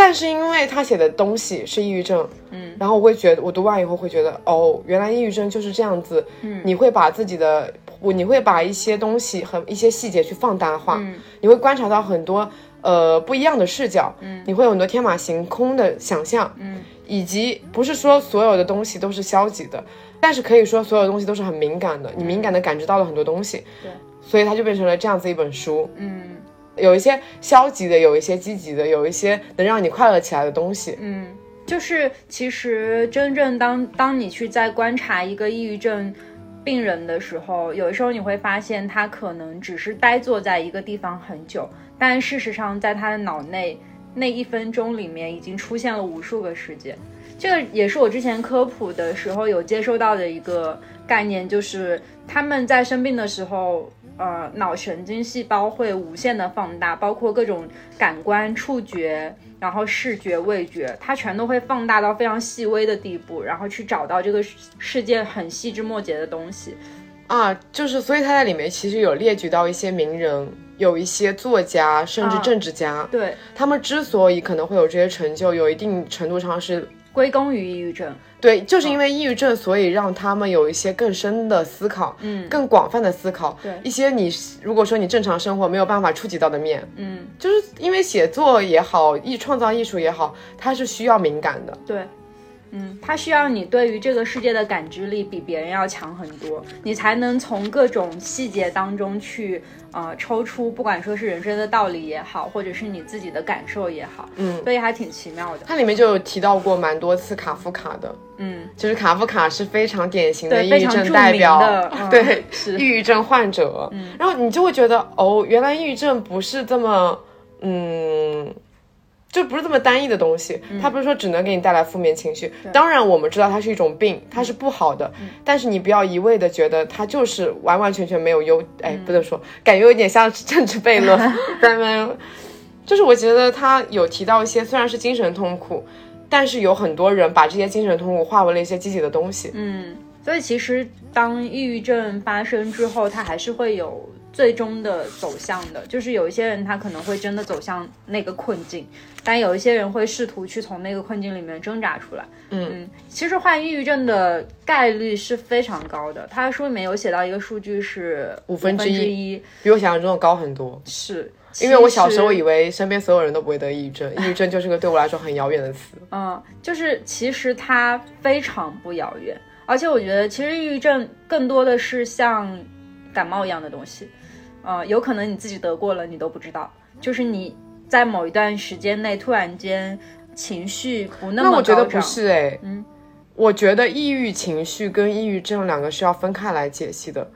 S1: 但是因为他写的东西是抑郁症，
S2: 嗯，
S1: 然后我会觉得，我读完以后会觉得，哦，原来抑郁症就是这样子，
S2: 嗯，
S1: 你会把自己的，我你会把一些东西和一些细节去放大化，
S2: 嗯，
S1: 你会观察到很多呃不一样的视角，
S2: 嗯，
S1: 你会有很多天马行空的想象，
S2: 嗯，
S1: 以及不是说所有的东西都是消极的，但是可以说所有东西都是很敏感的，你敏感的感知到了很多东西，
S2: 对，
S1: 所以它就变成了这样子一本书，
S2: 嗯。
S1: 有一些消极的，有一些积极的，有一些能让你快乐起来的东西。
S2: 嗯，就是其实真正当当你去在观察一个抑郁症病人的时候，有的时候你会发现他可能只是呆坐在一个地方很久，但事实上在他的脑内那一分钟里面已经出现了无数个世界。这个也是我之前科普的时候有接收到的一个概念，就是他们在生病的时候。呃，脑神经细胞会无限的放大，包括各种感官、触觉，然后视觉、味觉，它全都会放大到非常细微的地步，然后去找到这个世界很细枝末节的东西。
S1: 啊，就是所以他在里面其实有列举到一些名人，有一些作家，甚至政治家，
S2: 对
S1: 他们之所以可能会有这些成就，有一定程度上是。
S2: 归功于抑郁症，
S1: 对，就是因为抑郁症，所以让他们有一些更深的思考，
S2: 嗯，
S1: 更广泛的思考，
S2: 对。
S1: 一些你如果说你正常生活没有办法触及到的面，
S2: 嗯，
S1: 就是因为写作也好，艺创造艺术也好，它是需要敏感的，
S2: 对。嗯，它需要你对于这个世界的感知力比别人要强很多，你才能从各种细节当中去呃抽出，不管说是人生的道理也好，或者是你自己的感受也好，
S1: 嗯，
S2: 所以还挺奇妙的。
S1: 它里面就有提到过蛮多次卡夫卡的，
S2: 嗯，
S1: 就是卡夫卡是非常典型的抑
S2: 郁
S1: 症代表，对，
S2: 是
S1: 抑郁症患者。
S2: 嗯，
S1: 然后你就会觉得，哦，原来抑郁症不是这么，嗯。就不是这么单一的东西，它不是说只能给你带来负面情绪。当然，我们知道它是一种病，它是不好的。但是你不要一味的觉得它就是完完全全没有优，哎，不能说，感觉有点像政治悖论。在那，就是我觉得他有提到一些，虽然是精神痛苦，但是有很多人把这些精神痛苦化为了一些积极的东西。
S2: 嗯，所以其实当抑郁症发生之后，它还是会有。最终的走向的。就是有一些人他可能会真的走向那个困境，但有一些人会试图去从那个困境里面挣扎出来。嗯，其实患抑郁症的概率是非常高的。他书里面有写到一个数据是
S1: 五
S2: 分
S1: 之
S2: 一，
S1: 比我想象中的高很多。
S2: 是。
S1: 因为我小时候以为身边所有人都不会得抑郁症，抑郁症就是个对我来说很遥远的词。
S2: 嗯，就是其实它非常不遥远，而且我觉得其实抑郁症更多的是像感冒一样的东西，呃，有可能你自己得过了你都不知道，就是你在某一段时间内突然间情绪不那么
S1: 那我觉得不是哎，嗯，我觉得抑郁情绪跟抑郁症两个是要分开来解析的，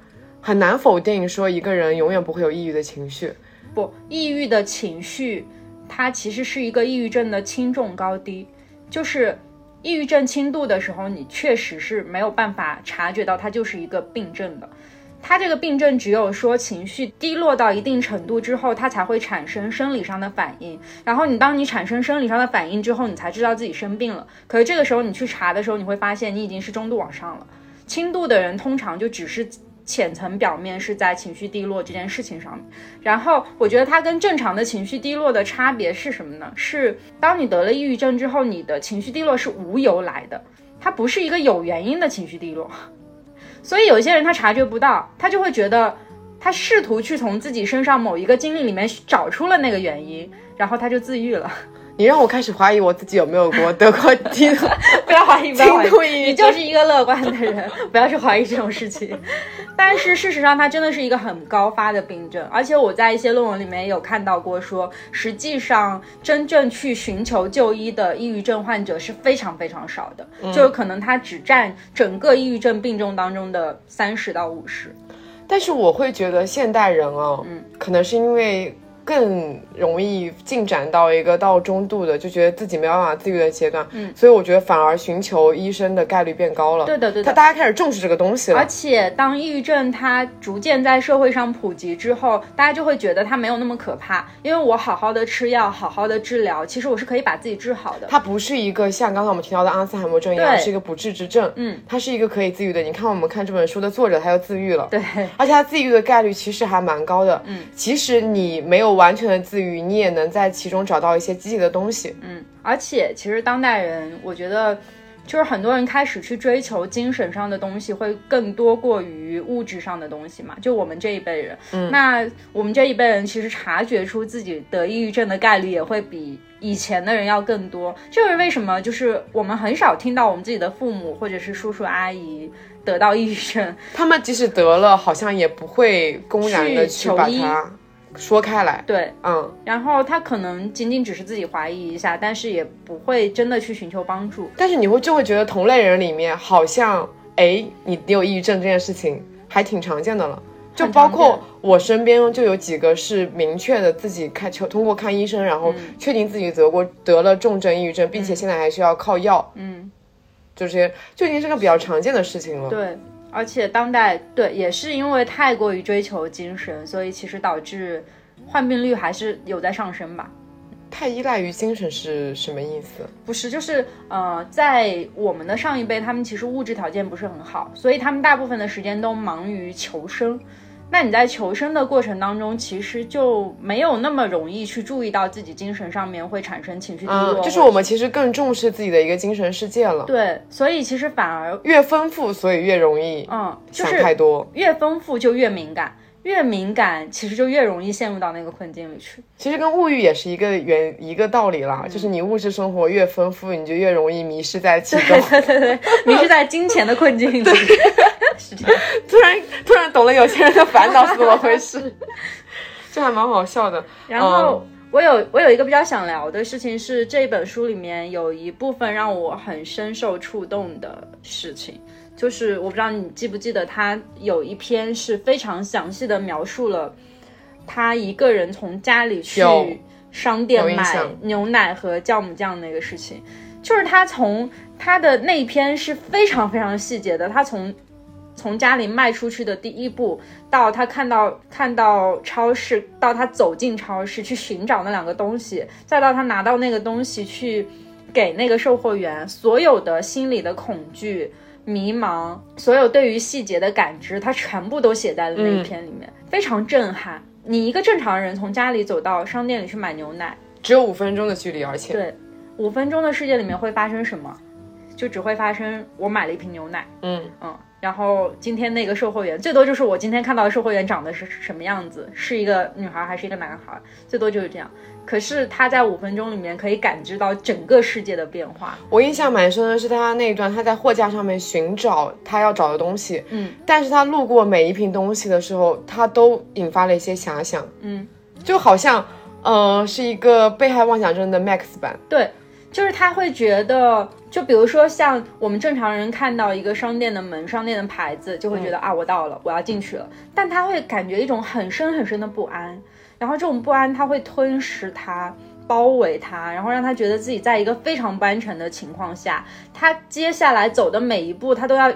S1: 很难否定说一个人永远不会有抑郁的情绪。
S2: 不，抑郁的情绪，它其实是一个抑郁症的轻重高低。就是抑郁症轻度的时候，你确实是没有办法察觉到它就是一个病症的。它这个病症只有说情绪低落到一定程度之后，它才会产生生理上的反应。然后你当你产生生理上的反应之后，你才知道自己生病了。可是这个时候你去查的时候，你会发现你已经是中度往上了。轻度的人通常就只是。浅层表面是在情绪低落这件事情上面，然后我觉得它跟正常的情绪低落的差别是什么呢？是当你得了抑郁症之后，你的情绪低落是无由来的，它不是一个有原因的情绪低落，所以有些人他察觉不到，他就会觉得他试图去从自己身上某一个经历里面找出了那个原因，然后他就自愈了。
S1: 你让我开始怀疑我自己有没有过得过轻度，
S2: 不要怀疑，不要怀疑，你就是一个乐观的人，不要去怀疑这种事情。但是事实上，它真的是一个很高发的病症，而且我在一些论文里面有看到过，说实际上真正去寻求就医的抑郁症患者是非常非常少的，就是可能它只占整个抑郁症病症当中的三十到五十。
S1: 但是我会觉得现代人哦，嗯，可能是因为。更容易进展到一个到中度的，就觉得自己没办法自愈的阶段，嗯，所以我觉得反而寻求医生的概率变高了。
S2: 对的，对的。
S1: 他大家开始重视这个东西了。
S2: 而且当抑郁症它逐渐在社会上普及之后，大家就会觉得它没有那么可怕，因为我好好的吃药，好好的治疗，其实我是可以把自己治好的。
S1: 它不是一个像刚才我们提到的阿兹海默症一样，是一个不治之症。嗯，它是一个可以自愈的。你看我们看这本书的作者，他就自愈了。
S2: 对，
S1: 而且他自愈的概率其实还蛮高的。嗯，其实你没有完全的自愈。你也能在其中找到一些积极的东西，
S2: 嗯，而且其实当代人，我觉得就是很多人开始去追求精神上的东西，会更多过于物质上的东西嘛。就我们这一辈人，嗯，那我们这一辈人其实察觉出自己得抑郁症的概率也会比以前的人要更多。就是为什么？就是我们很少听到我们自己的父母或者是叔叔阿姨得到抑郁症，
S1: 他们即使得了，好像也不会公然的去把它。说开来，
S2: 对，
S1: 嗯，
S2: 然后他可能仅仅只是自己怀疑一下，但是也不会真的去寻求帮助。
S1: 但是你会就会觉得同类人里面，好像哎，你你有抑郁症这件事情还挺常见的了。就包括我身边就有几个是明确的自己看求通过看医生，然后确定自己得过得了重症抑郁症，并且现在还需要靠药。嗯，就这些就已经是个比较常见的事情了。
S2: 对。而且当代对也是因为太过于追求精神，所以其实导致患病率还是有在上升吧。
S1: 太依赖于精神是什么意思？
S2: 不是，就是呃，在我们的上一辈，他们其实物质条件不是很好，所以他们大部分的时间都忙于求生。那你在求生的过程当中，其实就没有那么容易去注意到自己精神上面会产生情绪低落。
S1: 就是我们其实更重视自己的一个精神世界了。
S2: 对，所以其实反而
S1: 越丰富，所以越容易嗯想太多。
S2: 越丰富就越敏感，越敏感其实就越容易陷入到那个困境里去。
S1: 其实跟物欲也是一个原一个道理啦，就是你物质生活越丰富，你就越容易迷失在其中。
S2: 对对对，迷失在金钱的困境里。
S1: 突然突然懂了有钱人的烦恼是怎么回事，这还蛮好笑的。
S2: 然后我有我有一个比较想聊的事情是，这本书里面有一部分让我很深受触动的事情，就是我不知道你记不记得，他有一篇是非常详细的描述了他一个人从家里去商店买牛奶和酵母酱那个事情，就是他从他的那篇是非常非常细节的，他从。从家里迈出去的第一步，到他看到看到超市，到他走进超市去寻找那两个东西，再到他拿到那个东西去给那个售货员，所有的心理的恐惧，迷茫，所有对于细节的感知，他全部都写在了那一篇里面，非常震撼。你一个正常人从家里走到商店里去买牛奶，
S1: 只有五分钟的距离，而且。
S2: 对，五分钟的世界里面会发生什么？就只会发生我买了一瓶牛奶，
S1: 嗯。
S2: 嗯，然后今天那个售货员最多就是我今天看到的售货员长得是什么样子，是一个女孩还是一个男孩，最多就是这样。可是他在五分钟里面可以感知到整个世界的变化。
S1: 我印象蛮深的是他那一段，他在货架上面寻找他要找的东西，
S2: 嗯，
S1: 但是他路过每一瓶东西的时候，他都引发了一些遐想，
S2: 嗯，
S1: 就好像，呃，是一个被害妄想症的 Max 版，
S2: 对，就是他会觉得，就比如说像我们正常人看到一个商店的门、商店的牌子，就会觉得、啊，我到了，我要进去了，但他会感觉一种很深很深的不安。然后这种不安，他会吞噬他，包围他，然后让他觉得自己在一个非常不安全的情况下，他接下来走的每一步，他都要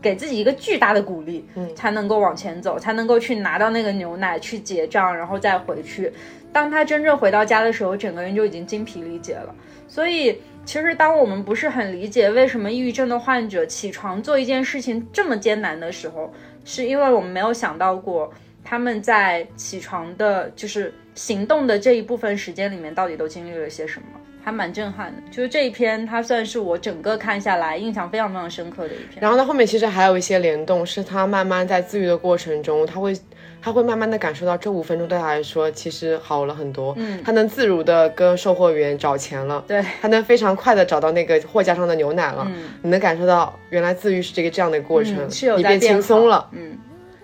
S2: 给自己一个巨大的鼓励，
S1: 嗯
S2: 才能够往前走，才能够去拿到那个牛奶，去结账，然后再回去。当他真正回到家的时候，整个人就已经精疲力竭了。所以，其实当我们不是很理解为什么抑郁症的患者起床做一件事情这么艰难的时候，是因为我们没有想到过。他们在起床的，就是行动的这一部分时间里面，到底都经历了些什么？还蛮震撼的。就是这一篇，它算是我整个看下来印象非常非常深刻的一篇。
S1: 然后它后面其实还有一些联动，是他慢慢在自愈的过程中，他会他会慢慢的感受到这五分钟对他来说其实好了很多。
S2: 嗯，
S1: 他能自如的跟售货员找钱了，
S2: 对，
S1: 他能非常快的找到那个货架上的牛奶了。
S2: 嗯，
S1: 你能感受到原来自愈是这个这样的过程，
S2: 嗯是有
S1: 你变轻松了，
S2: 嗯。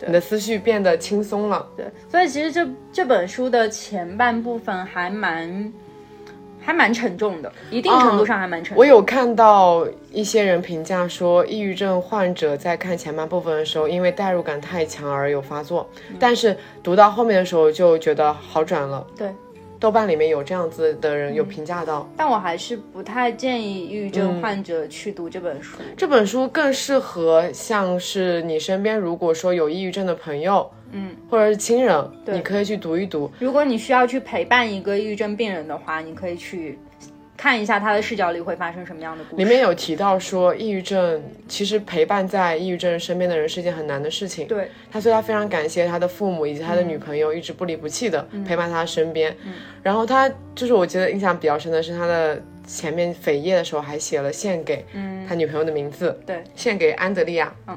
S1: 你的思绪变得轻松了。
S2: 对，所以其实这这本书的前半部分还蛮还蛮沉重的，一定程度上还蛮沉重。
S1: 我有看到一些人评价说，抑郁症患者在看前半部分的时候，因为代入感太强而有发作，但是读到后面的时候就觉得好转了。
S2: 对，
S1: 豆瓣里面有这样子的人有评价到，
S2: 但我还是不太建议抑郁症患者去读这本书。
S1: 这本书更适合像是你身边如果说有抑郁症的朋友，
S2: 嗯，
S1: 或者是亲人，你可以去读一读。
S2: 如果你需要去陪伴一个抑郁症病人的话，你可以去看一下他的视角里会发生什么样的故事。
S1: 里面有提到说，抑郁症其实陪伴在抑郁症身边的人是一件很难的事情。
S2: 对，
S1: 他所以他非常感谢他的父母以及他的女朋友一直不离不弃的陪伴他身边。
S2: 嗯
S1: 然后他就是我觉得印象比较深的是他的前面扉页的时候还写了献给他女朋友的名字，
S2: 对，
S1: 献给安德利亚。
S2: 嗯，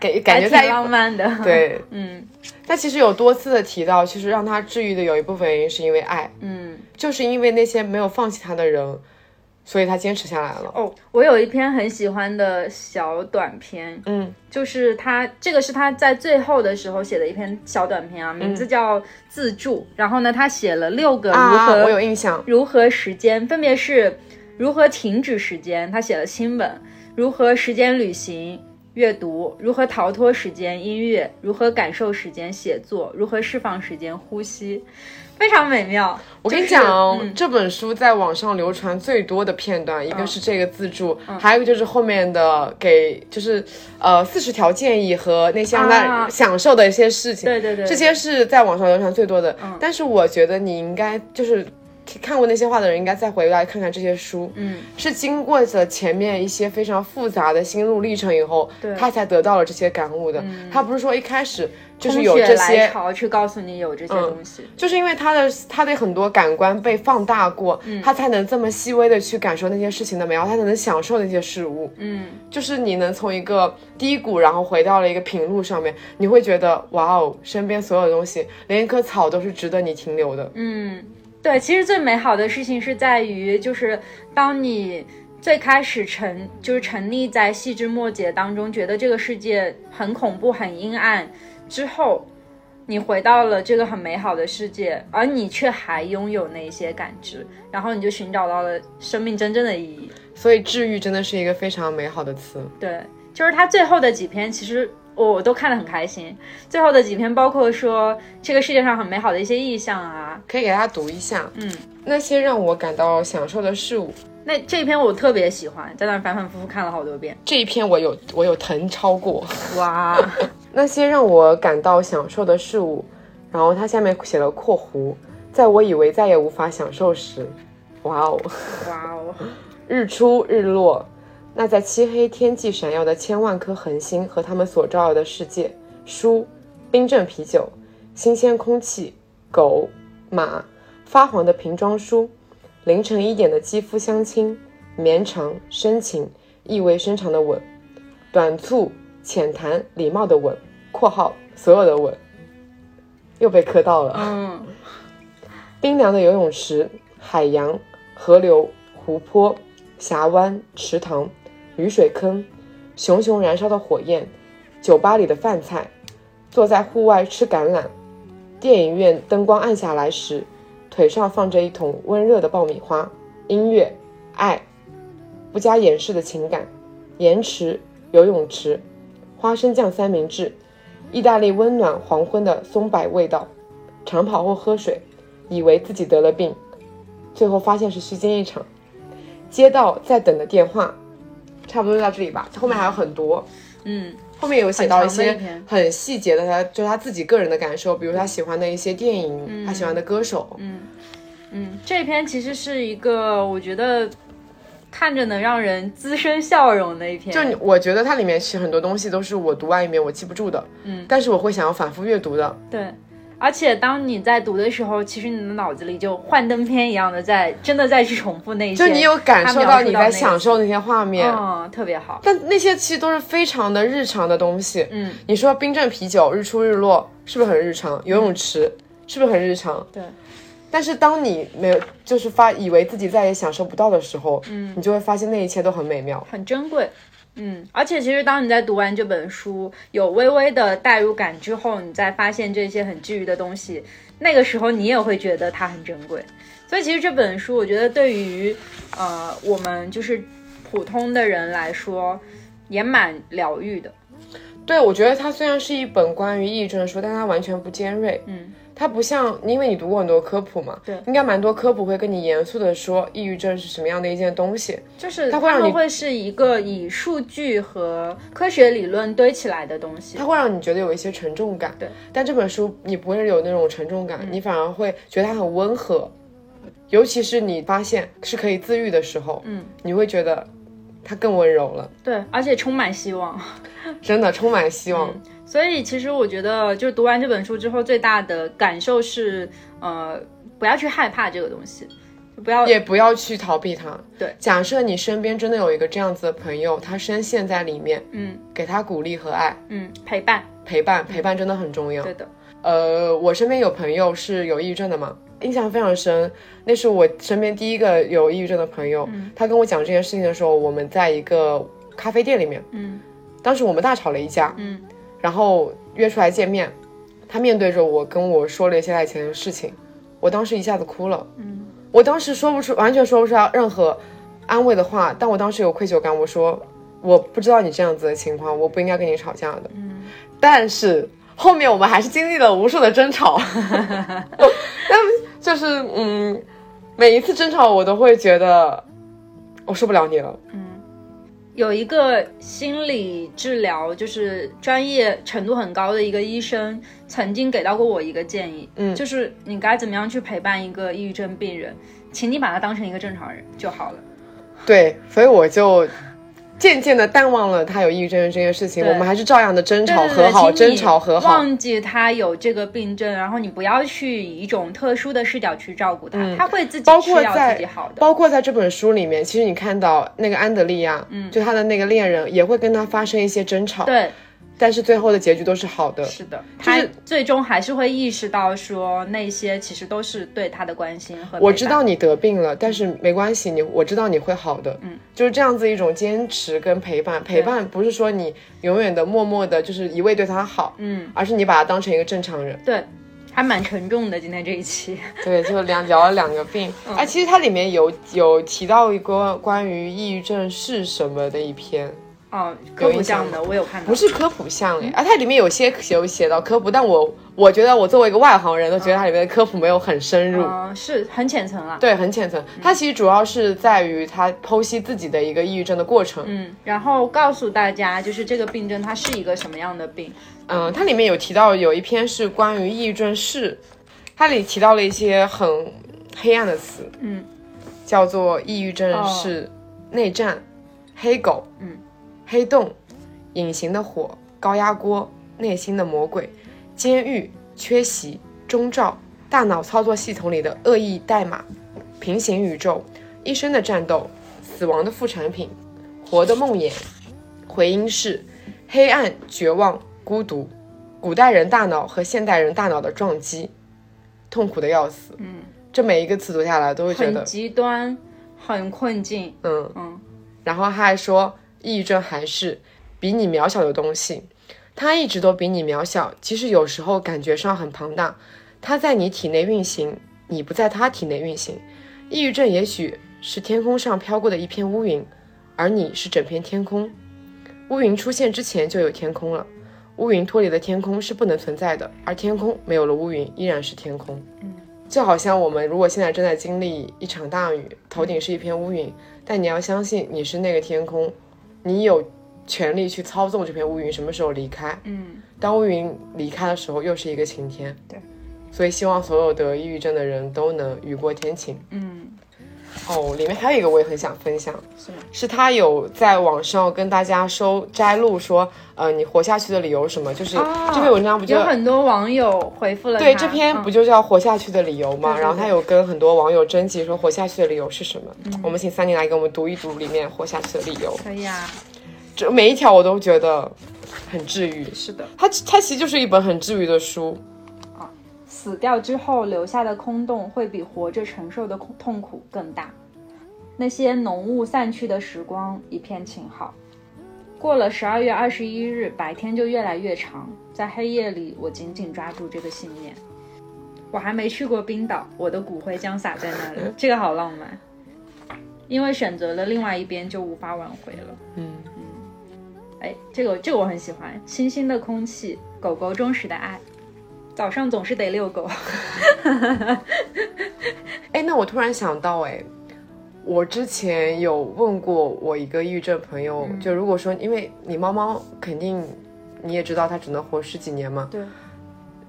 S1: 给感觉在
S2: 挺浪漫的。
S1: 对，
S2: 嗯
S1: 他其实有多次的提到，其实让他治愈的有一部分原因是因为爱，
S2: 嗯。
S1: 就是因为那些没有放弃他的人，所以他坚持下来了。
S2: 哦，我有一篇很喜欢的小短篇，
S1: 嗯，
S2: 就是他这个是他在最后的时候写的一篇小短篇啊，名字叫自助。然后呢，他写了六个如
S1: 啊，
S2: 何、
S1: 我有印象。
S2: 如何时间，分别是如何停止时间，他写了亲吻；如何时间旅行。阅读如何逃脱时间，音乐如何感受时间，写作如何释放时间，呼吸，非常美妙。
S1: 我跟你
S2: 就是
S1: 讲，
S2: 嗯
S1: 这本书在网上流传最多的片段，一个是这个自助，
S2: 嗯
S1: 还有一个就是后面的给，就是呃四十条建议和那些让他
S2: 啊
S1: 享受的一些事情。
S2: 对对对，
S1: 这些是在网上流传最多的。
S2: 嗯
S1: 但是我觉得你应该就是看过那些话的人，应该再回来看看这些书。
S2: 嗯，
S1: 是经过了前面一些非常复杂的心路历程以后，
S2: 对
S1: 他才得到了这些感悟的。
S2: 嗯
S1: 他不是说一开始就是有这些，
S2: 潮去告诉你有这些东西。
S1: 就是因为他的他的很多感官被放大过，
S2: 嗯
S1: 他才能这么细微的去感受那些事情的美好，他才能享受那些事物。
S2: 嗯，
S1: 就是你能从一个低谷，然后回到了一个平路上面，你会觉得哇哦，身边所有的东西，连一棵草都是值得你停留的。
S2: 嗯，对，其实最美好的事情是在于，就是当你最开始沉，就是沉溺在细枝末节当中，觉得这个世界很恐怖、很阴暗之后，你回到了这个很美好的世界，而你却还拥有那些感知，然后你就寻找到了生命真正的意义。
S1: 所以治愈真的是一个非常美好的词。
S2: 对，就是他最后的几篇，其实我都看得很开心。最后的几篇，包括说这个世界上很美好的一些意象啊，
S1: 可以给大家读一下，
S2: 嗯，
S1: 那些让我感到享受的事物。
S2: 那这一篇我特别喜欢，在那反反复复看了好多遍。
S1: 这一篇我有我有誊抄过，
S2: 哇，
S1: 那些让我感到享受的事物，然后它下面写了括弧，在我以为再也无法享受时，哇哦，
S2: 哇哦，
S1: 日出日落，那在漆黑天际闪耀的千万颗恒星和他们所照耀的世界，书、冰镇啤酒、新鲜空气、狗、马、发黄的瓶装书、凌晨一点的肌肤相亲、绵长、深情、意味深长的吻、短促、浅谈、礼貌的吻（括号所有的吻），又被磕到了。
S2: 嗯，
S1: 冰凉的游泳池、海洋、河流、湖泊、峡湾、池塘、雨水坑、熊熊燃烧的火焰、酒吧里的饭菜、坐在户外吃橄榄、电影院灯光暗下来时，腿上放着一桶温热的爆米花、音乐、爱、不加掩饰的情感、盐池、游泳池、花生酱三明治、意大利温暖黄昏的松柏味道、长跑后喝水。以为自己得了病，最后发现是虚惊一场。接到在等的电话，差不多就到这里吧。后面还有很多，
S2: 嗯，
S1: 后面有写到一些
S2: 很
S1: 细节的他，就是他自己个人的感受，比如他喜欢的一些电影，他喜欢的歌手。
S2: 嗯嗯，这篇其实是一个我觉得看着能让人滋生笑容的一篇，
S1: 就你我觉得它里面其实很多东西都是我读完一遍我记不住的，嗯，但是我会想要反复阅读的。
S2: 对。而且当你在读的时候，其实你的脑子里就幻灯片一样的在真的在去重复那些，
S1: 就你有感受到你在享受那些画面，
S2: 嗯，特别好。
S1: 但那些其实都是非常的日常的东西。
S2: 嗯，
S1: 你说冰镇啤酒、日出日落是不是很日常？游泳池是不是很日常？
S2: 对。
S1: 但是当你没有就是发以为自己再也享受不到的时候，嗯，你就会发现那一切都很美妙。
S2: 很珍贵。嗯，而且其实当你在读完这本书，有微微的代入感之后，你再发现这些很治愈的东西，那个时候你也会觉得它很珍贵。所以其实这本书，我觉得对于呃我们就是普通的人来说，也蛮疗愈的。
S1: 对，我觉得它虽然是一本关于抑郁症的书，但它完全不尖锐。
S2: 嗯，
S1: 它不像，因为你读过很多科普嘛，
S2: 对
S1: 应该蛮多科普会跟你严肃的说抑郁症是什么样的一件东西。
S2: 就是
S1: 它会让你
S2: 会是一个以数据和科学理论堆起来的东西
S1: 它。会让你觉得有一些沉重感，
S2: 对。
S1: 但这本书你不会有那种沉重感，你反而会觉得它很温和，尤其是你发现是可以自愈的时候，
S2: 嗯，
S1: 你会觉得它更温柔了，
S2: 对，而且充满希望。
S1: 真的充满希望。
S2: 所以其实我觉得，就读完这本书之后，最大的感受是，呃，不要去害怕这个东西，就不要
S1: 也不要去逃避它。
S2: 对，
S1: 假设你身边真的有一个这样子的朋友，他深陷在里面，
S2: 嗯。
S1: 给他鼓励和爱，
S2: 嗯陪伴。
S1: 陪伴，陪伴真的很重要。
S2: 对的，
S1: 呃，我身边有朋友是有抑郁症的嘛，印象非常深。那是我身边第一个有抑郁症的朋友，他跟我讲这件事情的时候，我们在一个咖啡店里面，
S2: 嗯。
S1: 当时我们大吵了一架，
S2: 嗯
S1: 然后约出来见面，他面对着我跟我说了一些他以前的事情，我当时一下子哭了，
S2: 嗯。
S1: 我当时说不出，完全说不出来任何安慰的话，但我当时有愧疚感，我说我不知道你这样子的情况，我不应该跟你吵架的，
S2: 嗯。
S1: 但是后面我们还是经历了无数的争吵，但就是嗯，每一次争吵我都会觉得我受不了你了，
S2: 有一个心理治疗就是专业程度很高的一个医生，曾经给到过我一个建议，
S1: 嗯
S2: 就是你该怎么样去陪伴一个抑郁症病人，请你把他当成一个正常人就好了。
S1: 对，所以我就。渐渐的淡忘了他有抑郁症这件事情，我们还是照样的争吵和好，争吵和好。
S2: 忘记他有这个病症，然后你不要去以一种特殊的视角去照顾他，他会自己
S1: 嗯包括在
S2: 自己好的。
S1: 包括在这本书里面，其实你看到那个安德利亚，嗯，就他的那个恋人也会跟他发生一些争吵，
S2: 对，
S1: 但是最后的结局都是好的。
S2: 是的，他最终还是会意识到说那些其实都是对他的关心和
S1: 我知道你得病了，但是没关系，你我知道你会好的，嗯，就是这样子一种坚持跟陪伴。陪伴不是说你永远的默默的，就是一味对他好，
S2: 嗯，
S1: 而是你把他当成一个正常人。
S2: 对，还蛮沉重的。今天这一期，
S1: 对，就两聊了两个病。
S2: 嗯
S1: 哎、其实它里面有有提到一个关于抑郁症是什么的一篇，
S2: 哦，科普项的我有看到，
S1: 不是科普项哎，啊，它里面有些有写到科普，但我我觉得我作为一个外行人都觉得它里面的科普没有很深入。
S2: 嗯，是很浅层啊。
S1: 对，很浅层。它其实主要是在于它剖析自己的一个抑郁症的过程。
S2: 嗯，然后告诉大家，就是这个病症它是一个什么样的病。
S1: 嗯，它里面有提到有一篇是关于抑郁症是，它里提到了一些很黑暗的词，
S2: 嗯，
S1: 叫做抑郁症是内战、黑狗，
S2: 嗯，
S1: 黑洞，隐形的火，高压锅，内心的魔鬼，监狱，缺席，中兆，大脑操作系统里的恶意代码，平行宇宙，一生的战斗，死亡的副产品，活的梦魇，回音室，黑暗，绝望，孤独，古代人大脑和现代人大脑的撞击，痛苦的要死。
S2: 嗯，
S1: 这每一个词读下来都会觉得
S2: 很极端，很困境。
S1: 嗯
S2: 嗯，
S1: 然后他还说，抑郁症还是比你渺小的东西，它一直都比你渺小，即使有时候感觉上很庞大，它在你体内运行，你不在它体内运行。抑郁症也许是天空上飘过的一片乌云，而你是整片天空。乌云出现之前就有天空了，乌云脱离了天空是不能存在的，而天空没有了乌云依然是天空。就好像我们如果现在正在经历一场大雨，头顶是一片乌云，但你要相信你是那个天空，你有权利去操纵这片乌云什么时候离开。
S2: 嗯，
S1: 当乌云离开的时候，又是一个晴天。
S2: 对，
S1: 所以希望所有得抑郁症的人都能雨过天晴。
S2: 嗯，
S1: 哦，里面还有一个我也很想分享，
S2: 是吗？
S1: 是他有在网上跟大家收摘录说，呃，你活下去的理由什么？就是
S2: 哦
S1: 这篇文章不就
S2: 有很多网友回复了
S1: 对这篇不就叫活下去的理由吗？然后他有跟很多网友征集说活下去的理由是什么？
S2: 嗯
S1: 我们请三妮来给我们读一读里面活下去的理由。
S2: 可以啊，
S1: 这每一条我都觉得很治愈。
S2: 是的。
S1: 它它其实就是一本很治愈的书。
S2: 死掉之后留下的空洞会比活着承受的痛痛苦更大。那些浓雾散去的时光，一片晴好。过了十二月二十一日，白天就越来越长，在黑夜里，我紧紧抓住这个信念。我还没去过冰岛，我的骨灰将撒在那里，这个好浪漫。因为选择了另外一边，就无法挽回了。
S1: 嗯
S2: 哎，这个这个我很喜欢。清新的空气，狗狗忠实的爱。早上总是得遛狗。
S1: 哎，那我突然想到，哎，我之前有问过我一个抑郁症朋友，就如果说，因为你猫猫肯定你也知道它只能活十几年嘛，
S2: 对，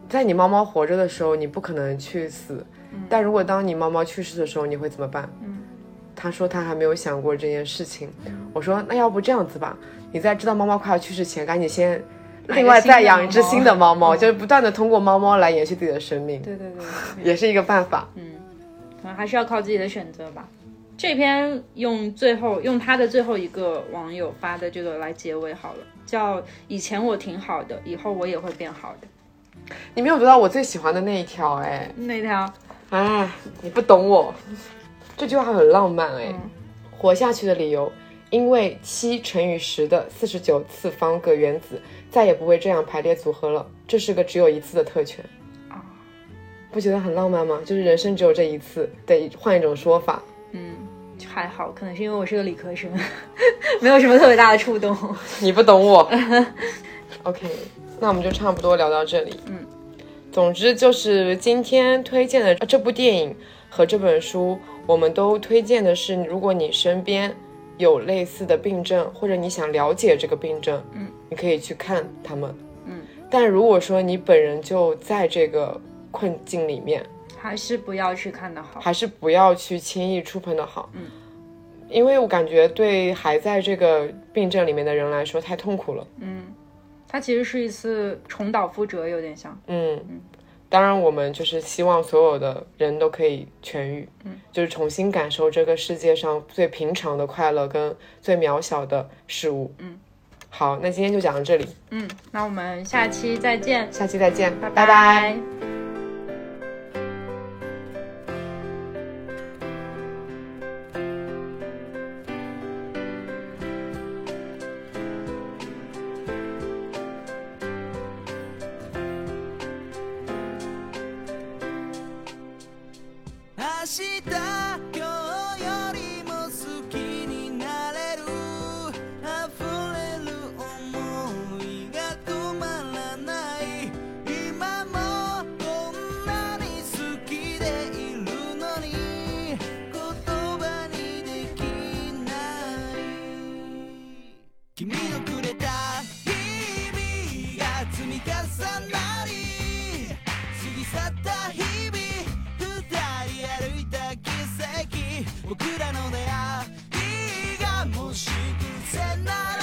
S1: 在你猫猫活着的时候，你不可能去死，但如果当你猫猫去世的时候，你会怎么办？
S2: 嗯，
S1: 他说他还没有想过这件事情。我说那要不这样子吧，你在知道猫猫快要去世前，赶紧先 另外再养一只新的猫猫，
S2: 嗯
S1: 就是不断的通过猫猫来延续自己的生命，
S2: 对对对对，
S1: 也是一个办法。
S2: 嗯，可能还是要靠自己的选择吧。这篇用最后用他的最后一个网友发的这个来结尾好了，叫“以前我挺好的，以后我也会变好的
S1: 你没有读到我最喜欢的那一条，哎”。
S2: 那条，
S1: 哎，你不懂我，这句话很浪漫哎。
S2: 嗯
S1: 活下去的理由，因为七乘以十的四十九次方个原子再也不会这样排列组合了，这是个只有一次的特权。
S2: 啊，
S1: 不觉得很浪漫吗？就是人生只有这一次，得换一种说法。
S2: 嗯，还好，可能是因为我是个理科生，没有什么特别大的触动。
S1: 你不懂我。OK，那我们就差不多聊到这里。
S2: 嗯，
S1: 总之就是今天推荐的这部电影和这本书，我们都推荐的是，如果你身边有类似的病症，或者你想了解这个病症，
S2: 嗯，
S1: 你可以去看他们。
S2: 嗯，
S1: 但如果说你本人就在这个困境里面，
S2: 还是不要去看的好。
S1: 还是不要去轻易触碰的好。
S2: 嗯，
S1: 因为我感觉对还在这个病症里面的人来说太痛苦了。
S2: 嗯，它其实是一次重蹈覆辙，有点像。
S1: 嗯，当然我们就是希望所有的人都可以痊愈，
S2: 嗯，
S1: 就是重新感受这个世界上最平常的快乐跟最渺小的事物。
S2: 嗯，
S1: 好，那今天就讲到这里，
S2: 嗯，那我们下期再见，
S1: 下期再见，
S2: 拜
S1: 拜
S3: らのいがもし偶然なら